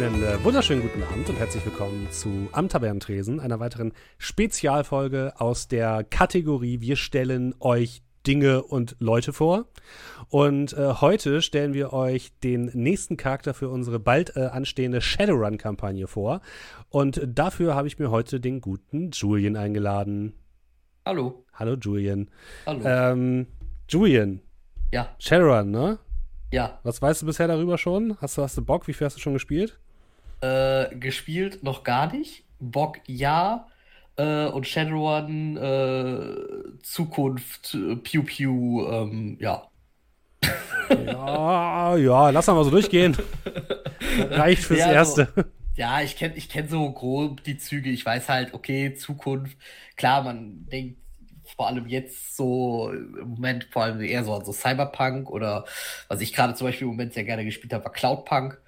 Einen äh, wunderschönen guten Abend und herzlich willkommen zu Am Tavernentresen, einer weiteren Spezialfolge aus der Kategorie Wir stellen euch Dinge und Leute vor. Und äh, heute stellen wir euch den nächsten Charakter für unsere bald äh, anstehende Shadowrun-Kampagne vor. Und dafür habe ich mir heute den guten Julian eingeladen. Hallo. Hallo Julian. Hallo. Ähm, Julian. Ja. Shadowrun, ne? Ja. Was weißt du bisher darüber schon? Hast du, hast du Bock? Wie viel hast du schon gespielt? Äh, gespielt noch gar nicht. Bock ja. Äh, und Shadowrun, äh, Zukunft, Pew Pew, ähm, ja. Ja, ja, lass mal so durchgehen. Reicht fürs Ja, Erste. so- Ja, ich kenne ich kenn so grob die Züge. Ich weiß halt, okay, Zukunft. Klar, man denkt vor allem jetzt so im Moment vor allem eher so an so Cyberpunk oder was ich gerade zum Beispiel im Moment sehr gerne gespielt habe, war Cloudpunk.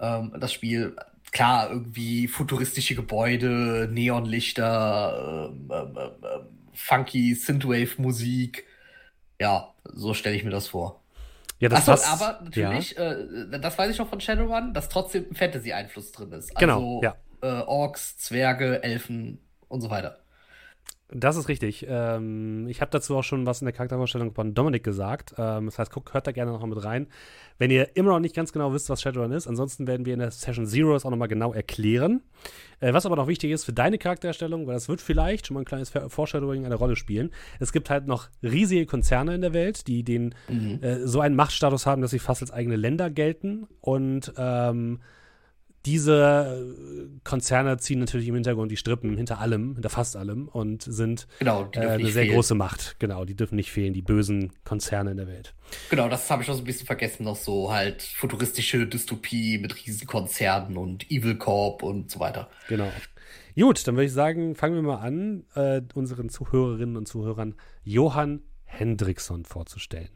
Ähm, das Spiel, klar, irgendwie futuristische Gebäude, Neonlichter, ähm, ähm, ähm, ähm, funky Synthwave-Musik. Ja, so stelle ich mir das vor. Ja, das Achso, passt. aber natürlich, äh, das weiß ich noch von Shadowrun, dass trotzdem ein Fantasy-Einfluss drin ist. Genau, Also ja. äh, Orks, Zwerge, Elfen und so weiter. Das ist richtig. Ähm, ich habe dazu auch schon was in der Charaktervorstellung von Dominik gesagt. Ähm, das heißt, guckt, hört da gerne noch mal mit rein. Wenn ihr immer noch nicht ganz genau wisst, was Shadowrun ist, ansonsten werden wir in der Session Zero das auch noch mal genau erklären. Äh, was aber noch wichtig ist für deine Charaktererstellung, weil das wird vielleicht schon mal ein kleines Foreshadowing eine Rolle spielen. Es gibt halt noch riesige Konzerne in der Welt, die den äh, so einen Machtstatus haben, dass sie fast als eigene Länder gelten. Und ähm, diese äh, Konzerne ziehen natürlich im Hintergrund die Strippen hinter allem, hinter fast allem und sind Genau, äh, eine sehr fehlen. große Macht. Genau, die dürfen nicht fehlen, die bösen Konzerne in der Welt. Genau, das habe ich noch so ein bisschen vergessen, noch so halt futuristische Dystopie mit Riesenkonzernen und Evil Corp und so weiter. Genau. Gut, dann würde ich sagen, fangen wir mal an, äh, unseren Zuhörerinnen und Zuhörern Johann Hendrickson vorzustellen.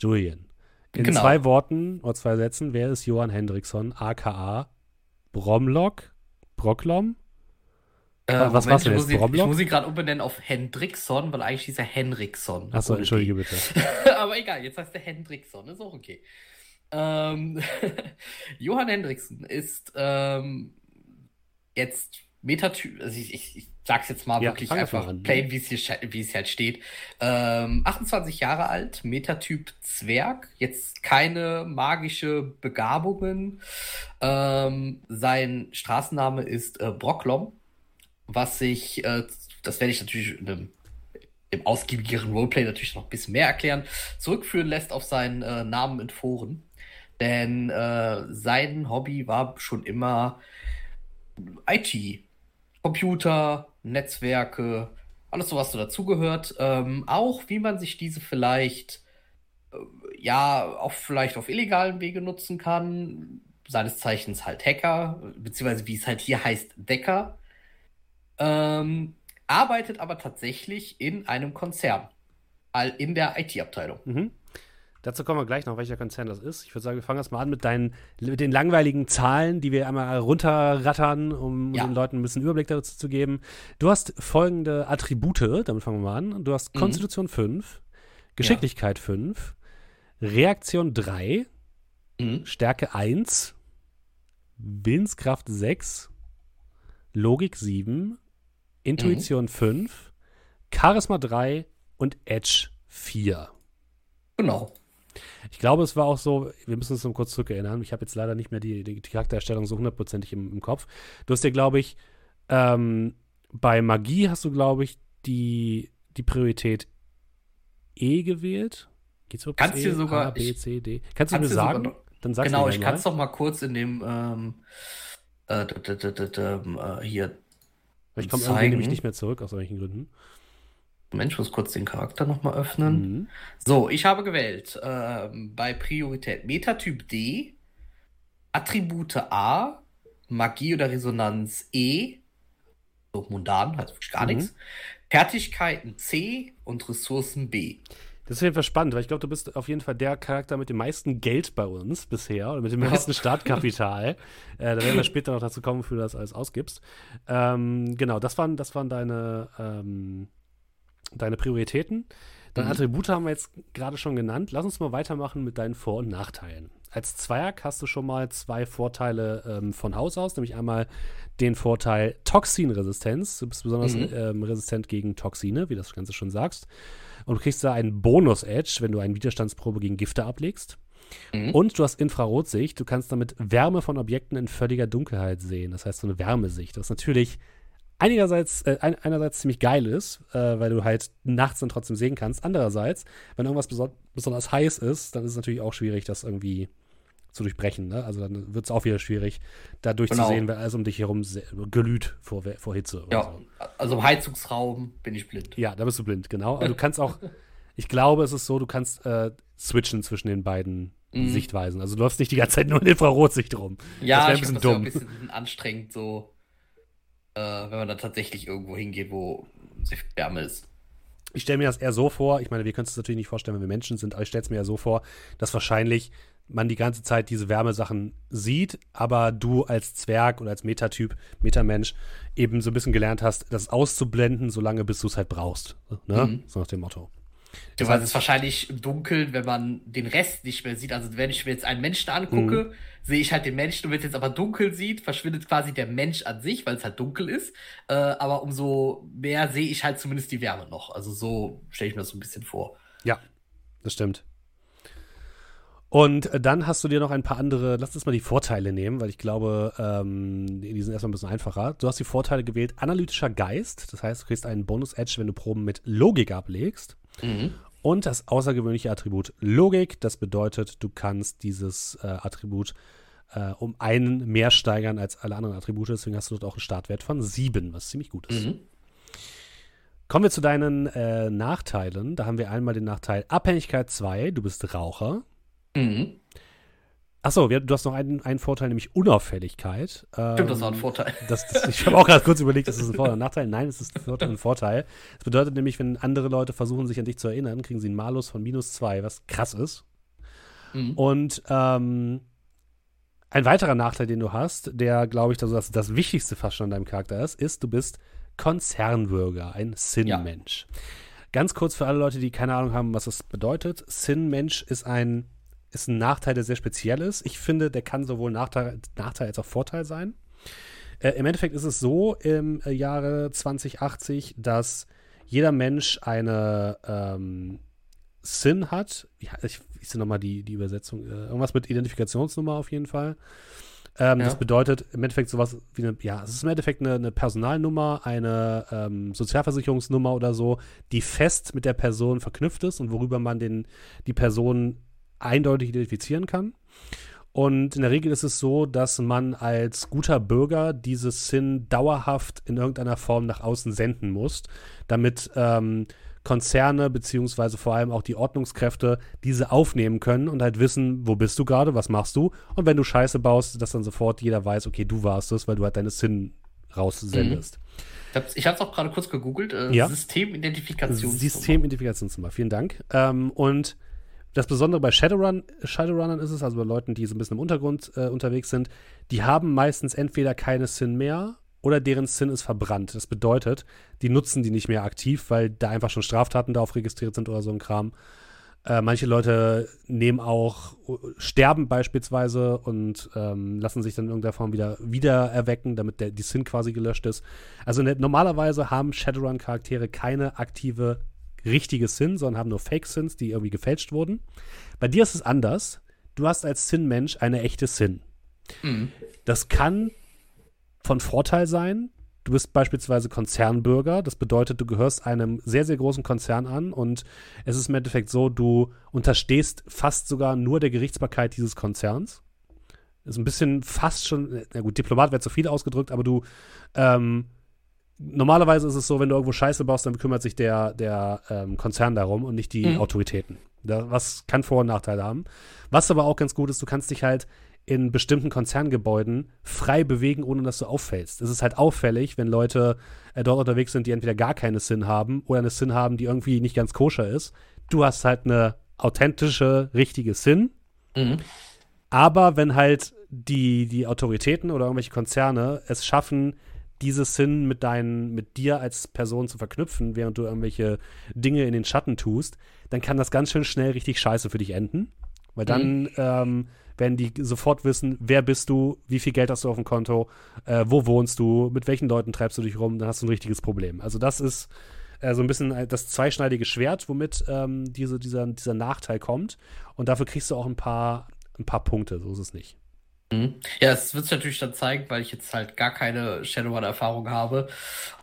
Julian. In Genau. zwei Worten oder zwei Sätzen, wer ist Johann Hendrickson, aka Bromlock? Brocklom? Äh, Was Moment, war's denn jetzt, Ich muss ihn gerade umbenennen auf Hendrickson, weil eigentlich hieß er Henriksson. Achso, entschuldige bitte. Aber egal, jetzt heißt er Hendrickson, ist auch okay. Ähm, Johann Hendrickson ist ähm, jetzt Metatyp, also ich, ich, ich sag's jetzt mal Ja, wirklich einfach an. plain, wie es hier, sche- wie es halt steht. Ähm, 28 Jahre alt, Metatyp Zwerg, jetzt keine magische Begabungen. Ähm, sein Straßenname ist äh, Brocklom, was sich, äh, das werde ich natürlich in einem im ausgiebigeren Roleplay natürlich noch ein bisschen mehr erklären, zurückführen lässt auf seinen äh, Namen in Foren. Denn äh, sein Hobby war schon immer IT. Computer, Netzwerke, alles so, was so dazugehört. Ähm, auch wie man sich diese vielleicht, äh, ja, auch vielleicht auf illegalen Wege nutzen kann. Seines Zeichens halt Hacker, beziehungsweise wie es halt hier heißt, Decker. Ähm, arbeitet aber tatsächlich in einem Konzern. In der IT-Abteilung. Mhm. Dazu kommen wir gleich noch, welcher Konzern das ist. Ich würde sagen, wir fangen erst mal an mit, deinen, mit den langweiligen Zahlen, die wir einmal runterrattern, um Ja. den Leuten ein bisschen Überblick dazu zu geben. Du hast folgende Attribute, damit fangen wir mal an. Du hast Mhm. Konstitution 5, Geschicklichkeit 5, Reaktion 3, Mhm. Stärke 1, Willenskraft 6, Logik 7, Intuition 5, Charisma 3 und Edge 4. Genau. Ich glaube, es war auch so, wir müssen uns noch kurz zurückerinnern. Ich habe jetzt leider nicht mehr die, die, Charaktererstellung so hundertprozentig im, im Kopf. Du hast dir, glaube ich, ähm, bei Magie hast du, glaube ich, die, die Priorität E gewählt. Geht's bis Kannst e? dir sogar- A, B, ich- C, D. Kannst du mir sogar sagen? noch- Dann sagst Genau, ich kann es doch mal kurz in dem ähm, äh, d- d- d- d- d- ähm, äh, hier. Ich komme irgendwie nämlich nicht mehr zurück, aus welchen Gründen. Mensch, ich muss kurz den Charakter nochmal öffnen. Mhm. So, ich habe gewählt ähm, bei Priorität Metatyp D, Attribute A, Magie oder Resonanz E, so mundan, heißt wirklich gar Mhm. nichts, Fertigkeiten C und Ressourcen B. Das ist auf jeden Fall spannend, weil ich glaube, du bist auf jeden Fall der Charakter mit dem meisten Geld bei uns bisher oder mit dem Ja. meisten Startkapital. äh, da werden wir später noch dazu kommen, wofür du das alles ausgibst. Ähm, genau, das waren, das waren deine, ähm, deine Prioritäten. Deine Mhm. Attribute haben wir jetzt gerade schon genannt. Lass uns mal weitermachen mit deinen Vor- und Nachteilen. als Zwerg hast du schon mal zwei Vorteile ähm, von Haus aus, nämlich einmal den Vorteil Toxinresistenz. Du bist besonders mhm. ähm, resistent gegen Toxine, wie das Ganze schon sagst. Und du kriegst da einen Bonus-Edge, wenn du eine Widerstandsprobe gegen Gifte ablegst. Mhm. Und du hast Infrarotsicht. Du kannst damit Wärme von Objekten in völliger Dunkelheit sehen. Das heißt, so eine Wärmesicht. Das ist natürlich einigerseits, äh, einerseits ziemlich geil ist, äh, weil du halt nachts dann trotzdem sehen kannst. Andererseits, wenn irgendwas beso besonders heiß ist, dann ist es natürlich auch schwierig, das irgendwie zu durchbrechen. Ne? Also dann wird es auch wieder schwierig, da durchzusehen, genau. wenn alles um dich herum glüht vor, vor Hitze. Ja, so. also im Heizungsraum bin ich blind. Ja, da bist du blind, genau. Aber du kannst auch, ich glaube, es ist so, du kannst äh, switchen zwischen den beiden mhm. Sichtweisen. Also du läufst nicht die ganze Zeit nur in Infrarotsicht rum. Ja, das wäre ein bisschen dumm. Das ein bisschen anstrengend, so, äh, wenn man da tatsächlich irgendwo hingeht, wo sich Wärme ist. Ich stelle mir das eher so vor, ich meine, wir können es natürlich nicht vorstellen, wenn wir Menschen sind, aber ich stelle es mir eher so vor, dass wahrscheinlich man die ganze Zeit diese Wärmesachen sieht, aber du als Zwerg oder als Metatyp, Metamensch, eben so ein bisschen gelernt hast, das auszublenden, solange bis du es halt brauchst. Ne? Mhm. So nach dem Motto. Du weißt, es ist wahrscheinlich dunkel, wenn man den Rest nicht mehr sieht. Also wenn ich mir jetzt einen Menschen angucke, mhm. sehe ich halt den Menschen und wenn es jetzt aber dunkel sieht, verschwindet quasi der Mensch an sich, weil es halt dunkel ist. Äh, aber umso mehr sehe ich halt zumindest die Wärme noch. Also so stelle ich mir das so ein bisschen vor. Ja, das stimmt. Und dann hast du dir noch ein paar andere, lass uns mal die Vorteile nehmen, weil ich glaube, ähm, die sind erstmal ein bisschen einfacher. Du hast die Vorteile gewählt, analytischer Geist, das heißt, du kriegst einen Bonus-Edge, wenn du Proben mit Logik ablegst. Mhm. Und das außergewöhnliche Attribut Logik, das bedeutet, du kannst dieses äh, Attribut äh, um einen mehr steigern als alle anderen Attribute, deswegen hast du dort auch einen Startwert von sieben, was ziemlich gut ist. Mhm. Kommen wir zu deinen äh, Nachteilen. Da haben wir einmal den Nachteil Abhängigkeit 2, du bist Raucher. Mhm. Achso, du hast noch einen, einen Vorteil, nämlich Unauffälligkeit. Stimmt, ähm, das war ein Vorteil. Das, das, ich habe auch gerade kurz überlegt, das ist ein Vorteil. Ein Nachteil? Nein, es ist ein Vorteil. Das bedeutet nämlich, wenn andere Leute versuchen, sich an dich zu erinnern, kriegen sie einen Malus von minus zwei, was krass ist. Mhm. Und ähm, ein weiterer Nachteil, den du hast, der, glaube ich, das, das Wichtigste fast schon an deinem Charakter ist, ist, du bist Konzernbürger, ein Sin-Mensch. Ja. Ganz kurz für alle Leute, die keine Ahnung haben, was das bedeutet. Sin-Mensch ist ein ist ein Nachteil, der sehr speziell ist. Ich finde, der kann sowohl Nachteil, Nachteil als auch Vorteil sein. Äh, Im Endeffekt ist es so im äh, Jahre 2080, dass jeder Mensch eine ähm, SIN hat. Ja, ich, ich sehe nochmal die, die Übersetzung. Äh, irgendwas mit Identifikationsnummer auf jeden Fall. Ähm, ja. Das bedeutet im Endeffekt sowas wie eine, ja, es ist im Endeffekt eine, eine Personalnummer, eine ähm, Sozialversicherungsnummer oder so, die fest mit der Person verknüpft ist und worüber man den, die Person eindeutig identifizieren kann. Und in der Regel ist es so, dass man als guter Bürger dieses SIN dauerhaft in irgendeiner Form nach außen senden muss, damit ähm, Konzerne beziehungsweise vor allem auch die Ordnungskräfte diese aufnehmen können und halt wissen, wo bist du gerade, was machst du. Und wenn du Scheiße baust, dass dann sofort jeder weiß, okay, du warst es, weil du halt deine SIN raussendest. Mhm. Ich habe es auch gerade kurz gegoogelt. Äh, ja. Systemidentifikationsnummer. Systemidentifikationsnummer, vielen Dank. Ähm, und das Besondere bei Shadowrun, Shadowrunnern ist es, also bei Leuten, die so ein bisschen im Untergrund äh, unterwegs sind, die haben meistens entweder keine Sin mehr oder deren Sin ist verbrannt. Das bedeutet, die nutzen die nicht mehr aktiv, weil da einfach schon Straftaten darauf registriert sind oder so ein Kram. Äh, manche Leute nehmen auch, sterben beispielsweise und ähm, lassen sich dann in irgendeiner Form wieder, wieder erwecken, damit der, die Sin quasi gelöscht ist. Also ne, normalerweise haben Shadowrun-Charaktere keine aktive richtige Sin, sondern haben nur Fake-Sins, die irgendwie gefälscht wurden. Bei dir ist es anders. Du hast als Sin-Mensch eine echte Sin. Mhm. Das kann von Vorteil sein. Du bist beispielsweise Konzernbürger. Das bedeutet, du gehörst einem sehr, sehr großen Konzern an und es ist im Endeffekt so, du unterstehst fast sogar nur der Gerichtsbarkeit dieses Konzerns. Ist ein bisschen fast schon, na gut, Diplomat wäre zu viel ausgedrückt, aber du ähm, normalerweise ist es so, wenn du irgendwo Scheiße baust, dann kümmert sich der, der ähm, Konzern darum und nicht die mhm. Autoritäten. Da, was kann Vor- und Nachteile haben. Was aber auch ganz gut ist, du kannst dich halt in bestimmten Konzerngebäuden frei bewegen, ohne dass du auffällst. Es ist halt auffällig, wenn Leute äh, dort unterwegs sind, die entweder gar keine Sinn haben oder eine Sinn haben, die irgendwie nicht ganz koscher ist. Du hast halt eine authentische, richtige Sinn. Mhm. Aber wenn halt die, die Autoritäten oder irgendwelche Konzerne es schaffen, dieses Sinn mit deinen, mit dir als Person zu verknüpfen, während du irgendwelche Dinge in den Schatten tust, dann kann das ganz schön schnell richtig scheiße für dich enden. Weil dann mhm. ähm, werden die sofort wissen, wer bist du, wie viel Geld hast du auf dem Konto, äh, wo wohnst du, mit welchen Leuten treibst du dich rum, dann hast du ein richtiges Problem. Also das ist äh, so ein bisschen das zweischneidige Schwert, womit ähm, diese, dieser, dieser Nachteil kommt. Und dafür kriegst du auch ein paar, ein paar Punkte, so ist es nicht. Mhm. Ja, es wird natürlich dann zeigen, weil ich jetzt halt gar keine Shadowrun-Erfahrung habe,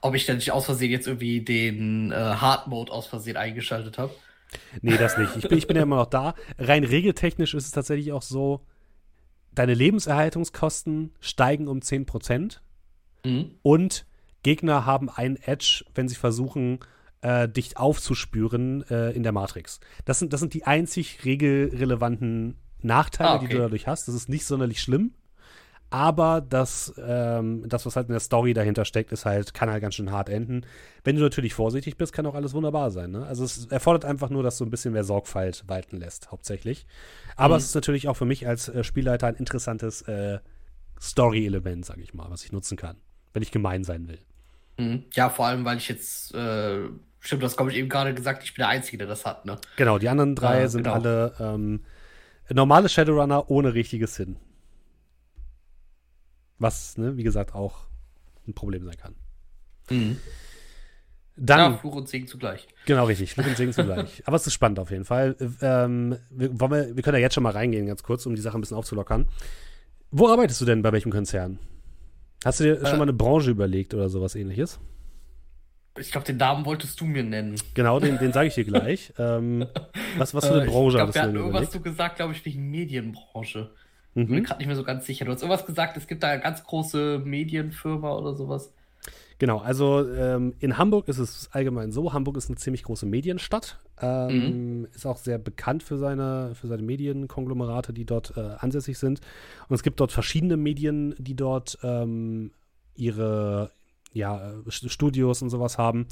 ob ich dann nicht aus Versehen jetzt irgendwie den äh, Hard Mode aus Versehen eingeschaltet habe. Nee, das nicht. Ich bin, ich bin ja immer noch da. Rein regeltechnisch ist es tatsächlich auch so, deine Lebenserhaltungskosten steigen um 10% mhm. und Gegner haben einen Edge, wenn sie versuchen, äh, dich aufzuspüren äh, in der Matrix. Das sind, das sind die einzig regelrelevanten Nachteile, ah, okay. die du dadurch hast. Das ist nicht sonderlich schlimm. Aber das, ähm, das, was halt in der Story dahinter steckt, ist halt, kann halt ganz schön hart enden. Wenn du natürlich vorsichtig bist, kann auch alles wunderbar sein. Ne? Also es erfordert einfach nur, dass du ein bisschen mehr Sorgfalt walten lässt, hauptsächlich. Aber mhm. es ist natürlich auch für mich als äh, Spielleiter ein interessantes äh, Story-Element, sage ich mal, was ich nutzen kann, wenn ich gemein sein will. Mhm. Ja, vor allem, weil ich jetzt, äh, stimmt, das habe ich eben gerade gesagt, ich bin der Einzige, der das hat, ne? Genau, die anderen drei sind genau. alle ähm, normale Shadowrunner ohne richtiges Sinn. Was, ne, wie gesagt, auch ein Problem sein kann. Mhm. Dann, ja, Fluch und Segen zugleich. Genau, richtig. Fluch und Segen zugleich. Aber es ist spannend auf jeden Fall. Ähm, wir, wollen wir, wir können ja jetzt schon mal reingehen, ganz kurz, um die Sache ein bisschen aufzulockern. Wo arbeitest du denn bei welchem Konzern? Hast du dir äh, schon mal eine Branche überlegt oder sowas ähnliches? Ich glaube, den Namen wolltest du mir nennen. Genau, den, den sage ich dir gleich. ähm, was, was für eine äh, Branche ich glaub, hast du denn irgendwas du gesagt, glaube ich, wegen Medienbranche. Mhm. Ich bin gerade nicht mehr so ganz sicher. Du hast irgendwas gesagt, es gibt da eine ganz große Medienfirma oder sowas. Genau, also ähm, in Hamburg ist es allgemein so. Hamburg ist eine ziemlich große Medienstadt. Ähm, mhm. Ist auch sehr bekannt für seine, für seine Medienkonglomerate, die dort äh, ansässig sind. Und es gibt dort verschiedene Medien, die dort ähm, ihre ja, Studios und sowas haben.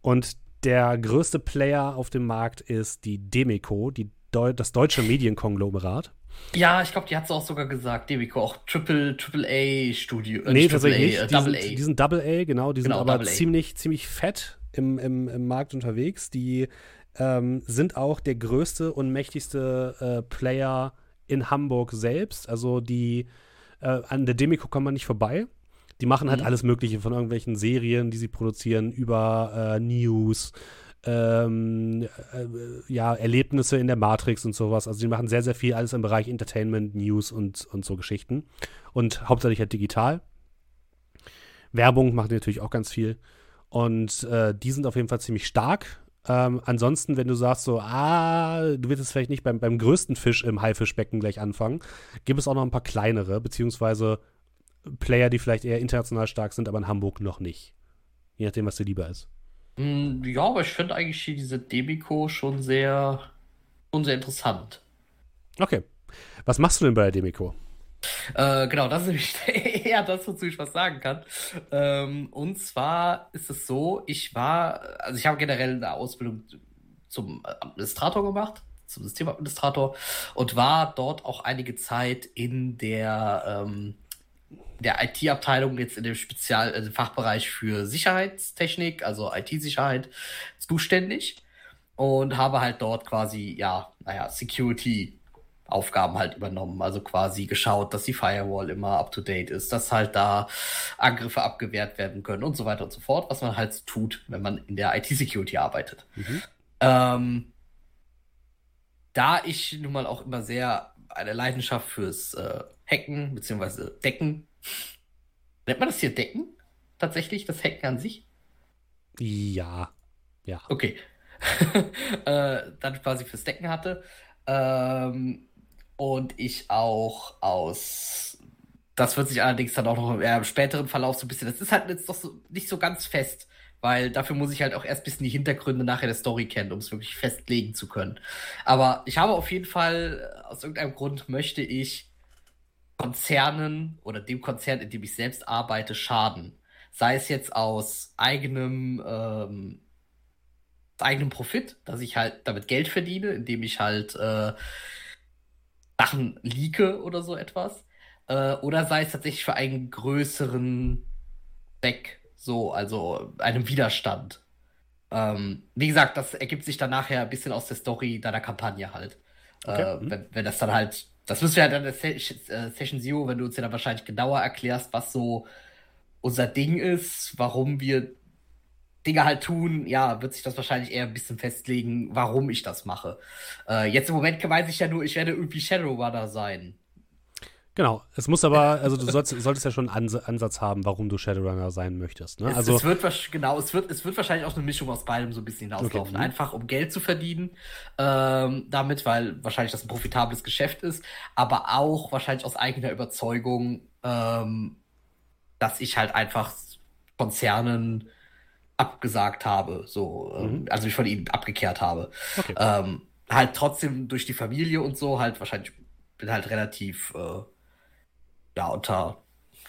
Und der größte Player auf dem Markt ist die Demeco, die Deu das deutsche Medienkonglomerat. Ja, ich glaube, die hat es auch sogar gesagt, Debico, auch Triple, Triple A Studio. Äh, nee, tatsächlich A, nicht. Äh, die, sind, A. die sind Double A, genau. Die genau, sind aber ziemlich, ziemlich fett im, im, im Markt unterwegs. Die ähm, sind auch der größte und mächtigste äh, Player in Hamburg selbst. Also die äh, an der Demico kommt man nicht vorbei. Die machen halt mhm. alles Mögliche von irgendwelchen Serien, die sie produzieren, über äh, News, ähm, äh, ja, Erlebnisse in der Matrix und sowas. Also die machen sehr, sehr viel alles im Bereich Entertainment, News und, und so Geschichten. Und hauptsächlich halt digital. Werbung machen die natürlich auch ganz viel. Und äh, die sind auf jeden Fall ziemlich stark. Ähm, ansonsten, wenn du sagst so, ah, du willst jetzt vielleicht nicht beim, beim größten Fisch im Haifischbecken gleich anfangen, gibt es auch noch ein paar kleinere, beziehungsweise Player, die vielleicht eher international stark sind, aber in Hamburg noch nicht. Je nachdem, was dir lieber ist. Mm, ja, aber ich finde eigentlich hier diese Demico schon sehr, schon sehr interessant. Okay. Was machst du denn bei der Demico? Äh, genau, das ist nämlich eher das, wozu ich was sagen kann. Ähm, und zwar ist es so, ich war, also ich habe generell eine Ausbildung zum Administrator gemacht, zum Systemadministrator und war dort auch einige Zeit in der ähm, der IT-Abteilung jetzt in dem Spezial also Fachbereich für Sicherheitstechnik, also IT-Sicherheit, zuständig und habe halt dort quasi, ja, naja, Security Aufgaben halt übernommen. Also quasi geschaut, dass die Firewall immer up to date ist, dass halt da Angriffe abgewehrt werden können und so weiter und so fort, was man halt tut, wenn man in der IT-Security arbeitet. Mhm. Ähm, da ich nun mal auch immer sehr eine Leidenschaft fürs äh, Hacken bzw. Decken Nennt man das hier Decken? Tatsächlich, das Hacken an sich? Ja. Ja. Okay. äh, dann quasi fürs Decken hatte. Ähm, und ich auch aus. Das wird sich allerdings dann auch noch im späteren Verlauf so ein bisschen. Das ist halt jetzt doch so, nicht so ganz fest, weil dafür muss ich halt auch erst ein bisschen die Hintergründe nachher der Story kennen, um es wirklich festlegen zu können. Aber ich habe auf jeden Fall, aus irgendeinem Grund möchte ich Konzernen oder dem Konzern, in dem ich selbst arbeite, schaden. Sei es jetzt aus eigenem, ähm, eigenem Profit, dass ich halt damit Geld verdiene, indem ich halt äh, Sachen leake oder so etwas. Äh, oder sei es tatsächlich für einen größeren Zweck, so, also einem Widerstand. Ähm, wie gesagt, das ergibt sich dann nachher ein bisschen aus der Story deiner Kampagne halt. Okay. Äh, wenn, wenn das dann halt, das müssen wir ja dann in der äh, Session Zero, wenn du uns ja dann wahrscheinlich genauer erklärst, was so unser Ding ist, warum wir Dinge halt tun, ja, wird sich das wahrscheinlich eher ein bisschen festlegen, warum ich das mache. Äh, jetzt im Moment weiß ich ja nur, ich werde irgendwie Shadowrunner sein. Genau, es muss aber, also du sollst, solltest ja schon einen Ansatz haben, warum du Shadowrunner sein möchtest. Ne? Es, also, es wird genau, es wird, es wird wahrscheinlich auch eine Mischung aus beidem so ein bisschen hinauslaufen. Okay. Einfach um Geld zu verdienen ähm, damit, weil wahrscheinlich das ein profitables Geschäft ist, aber auch wahrscheinlich aus eigener Überzeugung, ähm, dass ich halt einfach Konzernen abgesagt habe, so, ähm, mhm. also ich von ihnen abgekehrt habe. Okay. Ähm, halt trotzdem durch die Familie und so, halt wahrscheinlich bin halt relativ äh, ja, unter,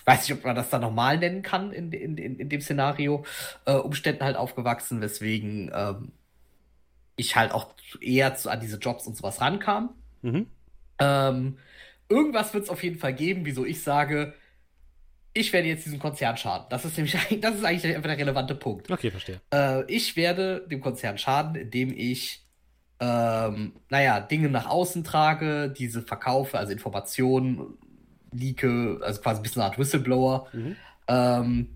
weiß nicht, ob man das dann normal nennen kann in, in, in, in dem Szenario, äh, Umständen halt aufgewachsen, weswegen ähm, ich halt auch eher zu, an diese Jobs und sowas rankam. Mhm. Ähm, irgendwas wird es auf jeden Fall geben, wieso ich sage, ich werde jetzt diesem Konzern schaden. Das ist nämlich das ist eigentlich einfach der relevante Punkt. Okay, verstehe. Äh, ich werde dem Konzern schaden, indem ich ähm, naja, Dinge nach außen trage, diese verkaufe, also Informationen leake, also quasi ein bisschen eine Art Whistleblower, mhm. ähm,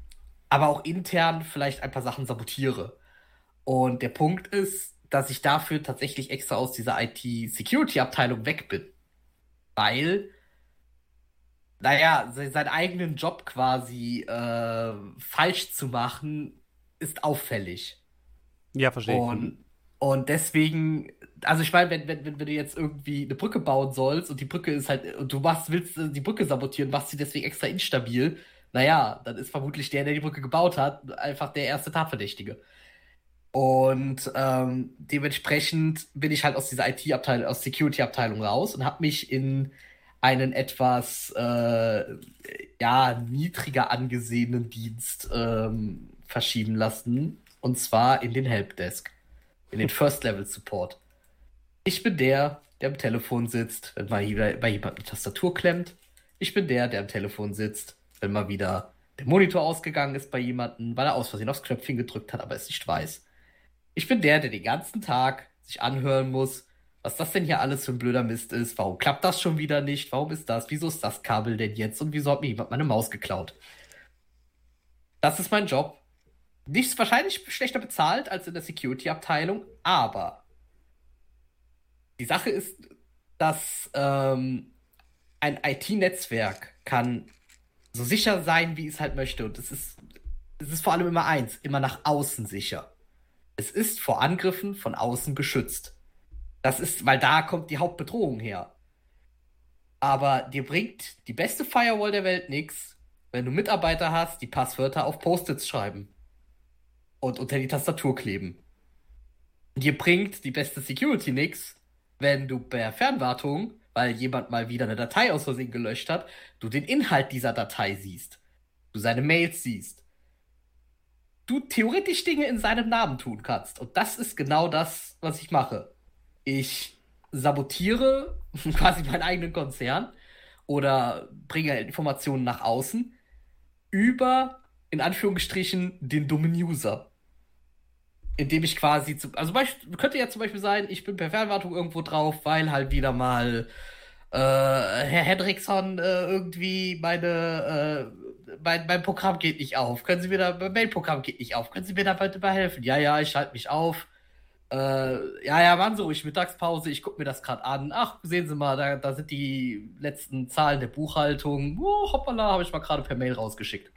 aber auch intern vielleicht ein paar Sachen sabotiere. Und der Punkt ist, dass ich dafür tatsächlich extra aus dieser IT-Security-Abteilung weg bin. Weil, naja, seinen eigenen Job quasi äh, falsch zu machen, ist auffällig. Ja, verstehe. Und, und deswegen also ich meine, wenn, wenn, wenn, du jetzt irgendwie eine Brücke bauen sollst und die Brücke ist halt, und du machst, willst die Brücke sabotieren, machst sie deswegen extra instabil, naja, dann ist vermutlich der, der die Brücke gebaut hat, einfach der erste Tatverdächtige. Und ähm, dementsprechend bin ich halt aus dieser IT-Abteilung, aus Security-Abteilung raus und habe mich in einen etwas äh, ja, niedriger angesehenen Dienst ähm, verschieben lassen. Und zwar in den Helpdesk, in den First Level Support. Ich bin der, der am Telefon sitzt, wenn mal wieder bei jemandem die Tastatur klemmt. Ich bin der, der am Telefon sitzt, wenn mal wieder der Monitor ausgegangen ist bei jemandem, weil er aus Versehen aufs Knöpfchen gedrückt hat, aber es nicht weiß. Ich bin der, der den ganzen Tag sich anhören muss, was das denn hier alles für ein blöder Mist ist. Warum klappt das schon wieder nicht? Warum ist das? Wieso ist das Kabel denn jetzt? Und wieso hat mir jemand meine Maus geklaut? Das ist mein Job. Nichts wahrscheinlich schlechter bezahlt als in der Security-Abteilung, aber die Sache ist, dass ähm, ein IT-Netzwerk kann so sicher sein, wie es halt möchte. Und es ist, es ist vor allem immer eins, immer nach außen sicher. Es ist vor Angriffen von außen geschützt. Das ist, weil da kommt die Hauptbedrohung her. Aber dir bringt die beste Firewall der Welt nichts, wenn du Mitarbeiter hast, die Passwörter auf Post-its schreiben und unter die Tastatur kleben. Dir bringt die beste Security nichts, wenn du per Fernwartung, weil jemand mal wieder eine Datei aus Versehen gelöscht hat, du den Inhalt dieser Datei siehst. Du seine Mails siehst. Du theoretisch Dinge in seinem Namen tun kannst. Und das ist genau das, was ich mache. Ich sabotiere quasi meinen eigenen Konzern oder bringe Informationen nach außen über, in Anführungsstrichen, den dummen User indem ich quasi, zu, also Beispiel, könnte ja zum Beispiel sein, ich bin per Fernwartung irgendwo drauf, weil halt wieder mal äh, Herr Hendrickson äh, irgendwie meine, äh, mein, mein Programm geht nicht auf. Können Sie mir da, mein Mail-Programm geht nicht auf. Können Sie mir da bitte mal helfen? Ja, ja, ich schalte mich auf. Äh, ja, ja, machen Sie ruhig Mittagspause, ich gucke mir das gerade an. Ach, sehen Sie mal, da, da sind die letzten Zahlen der Buchhaltung. Oh, hoppala, habe ich mal gerade per Mail rausgeschickt.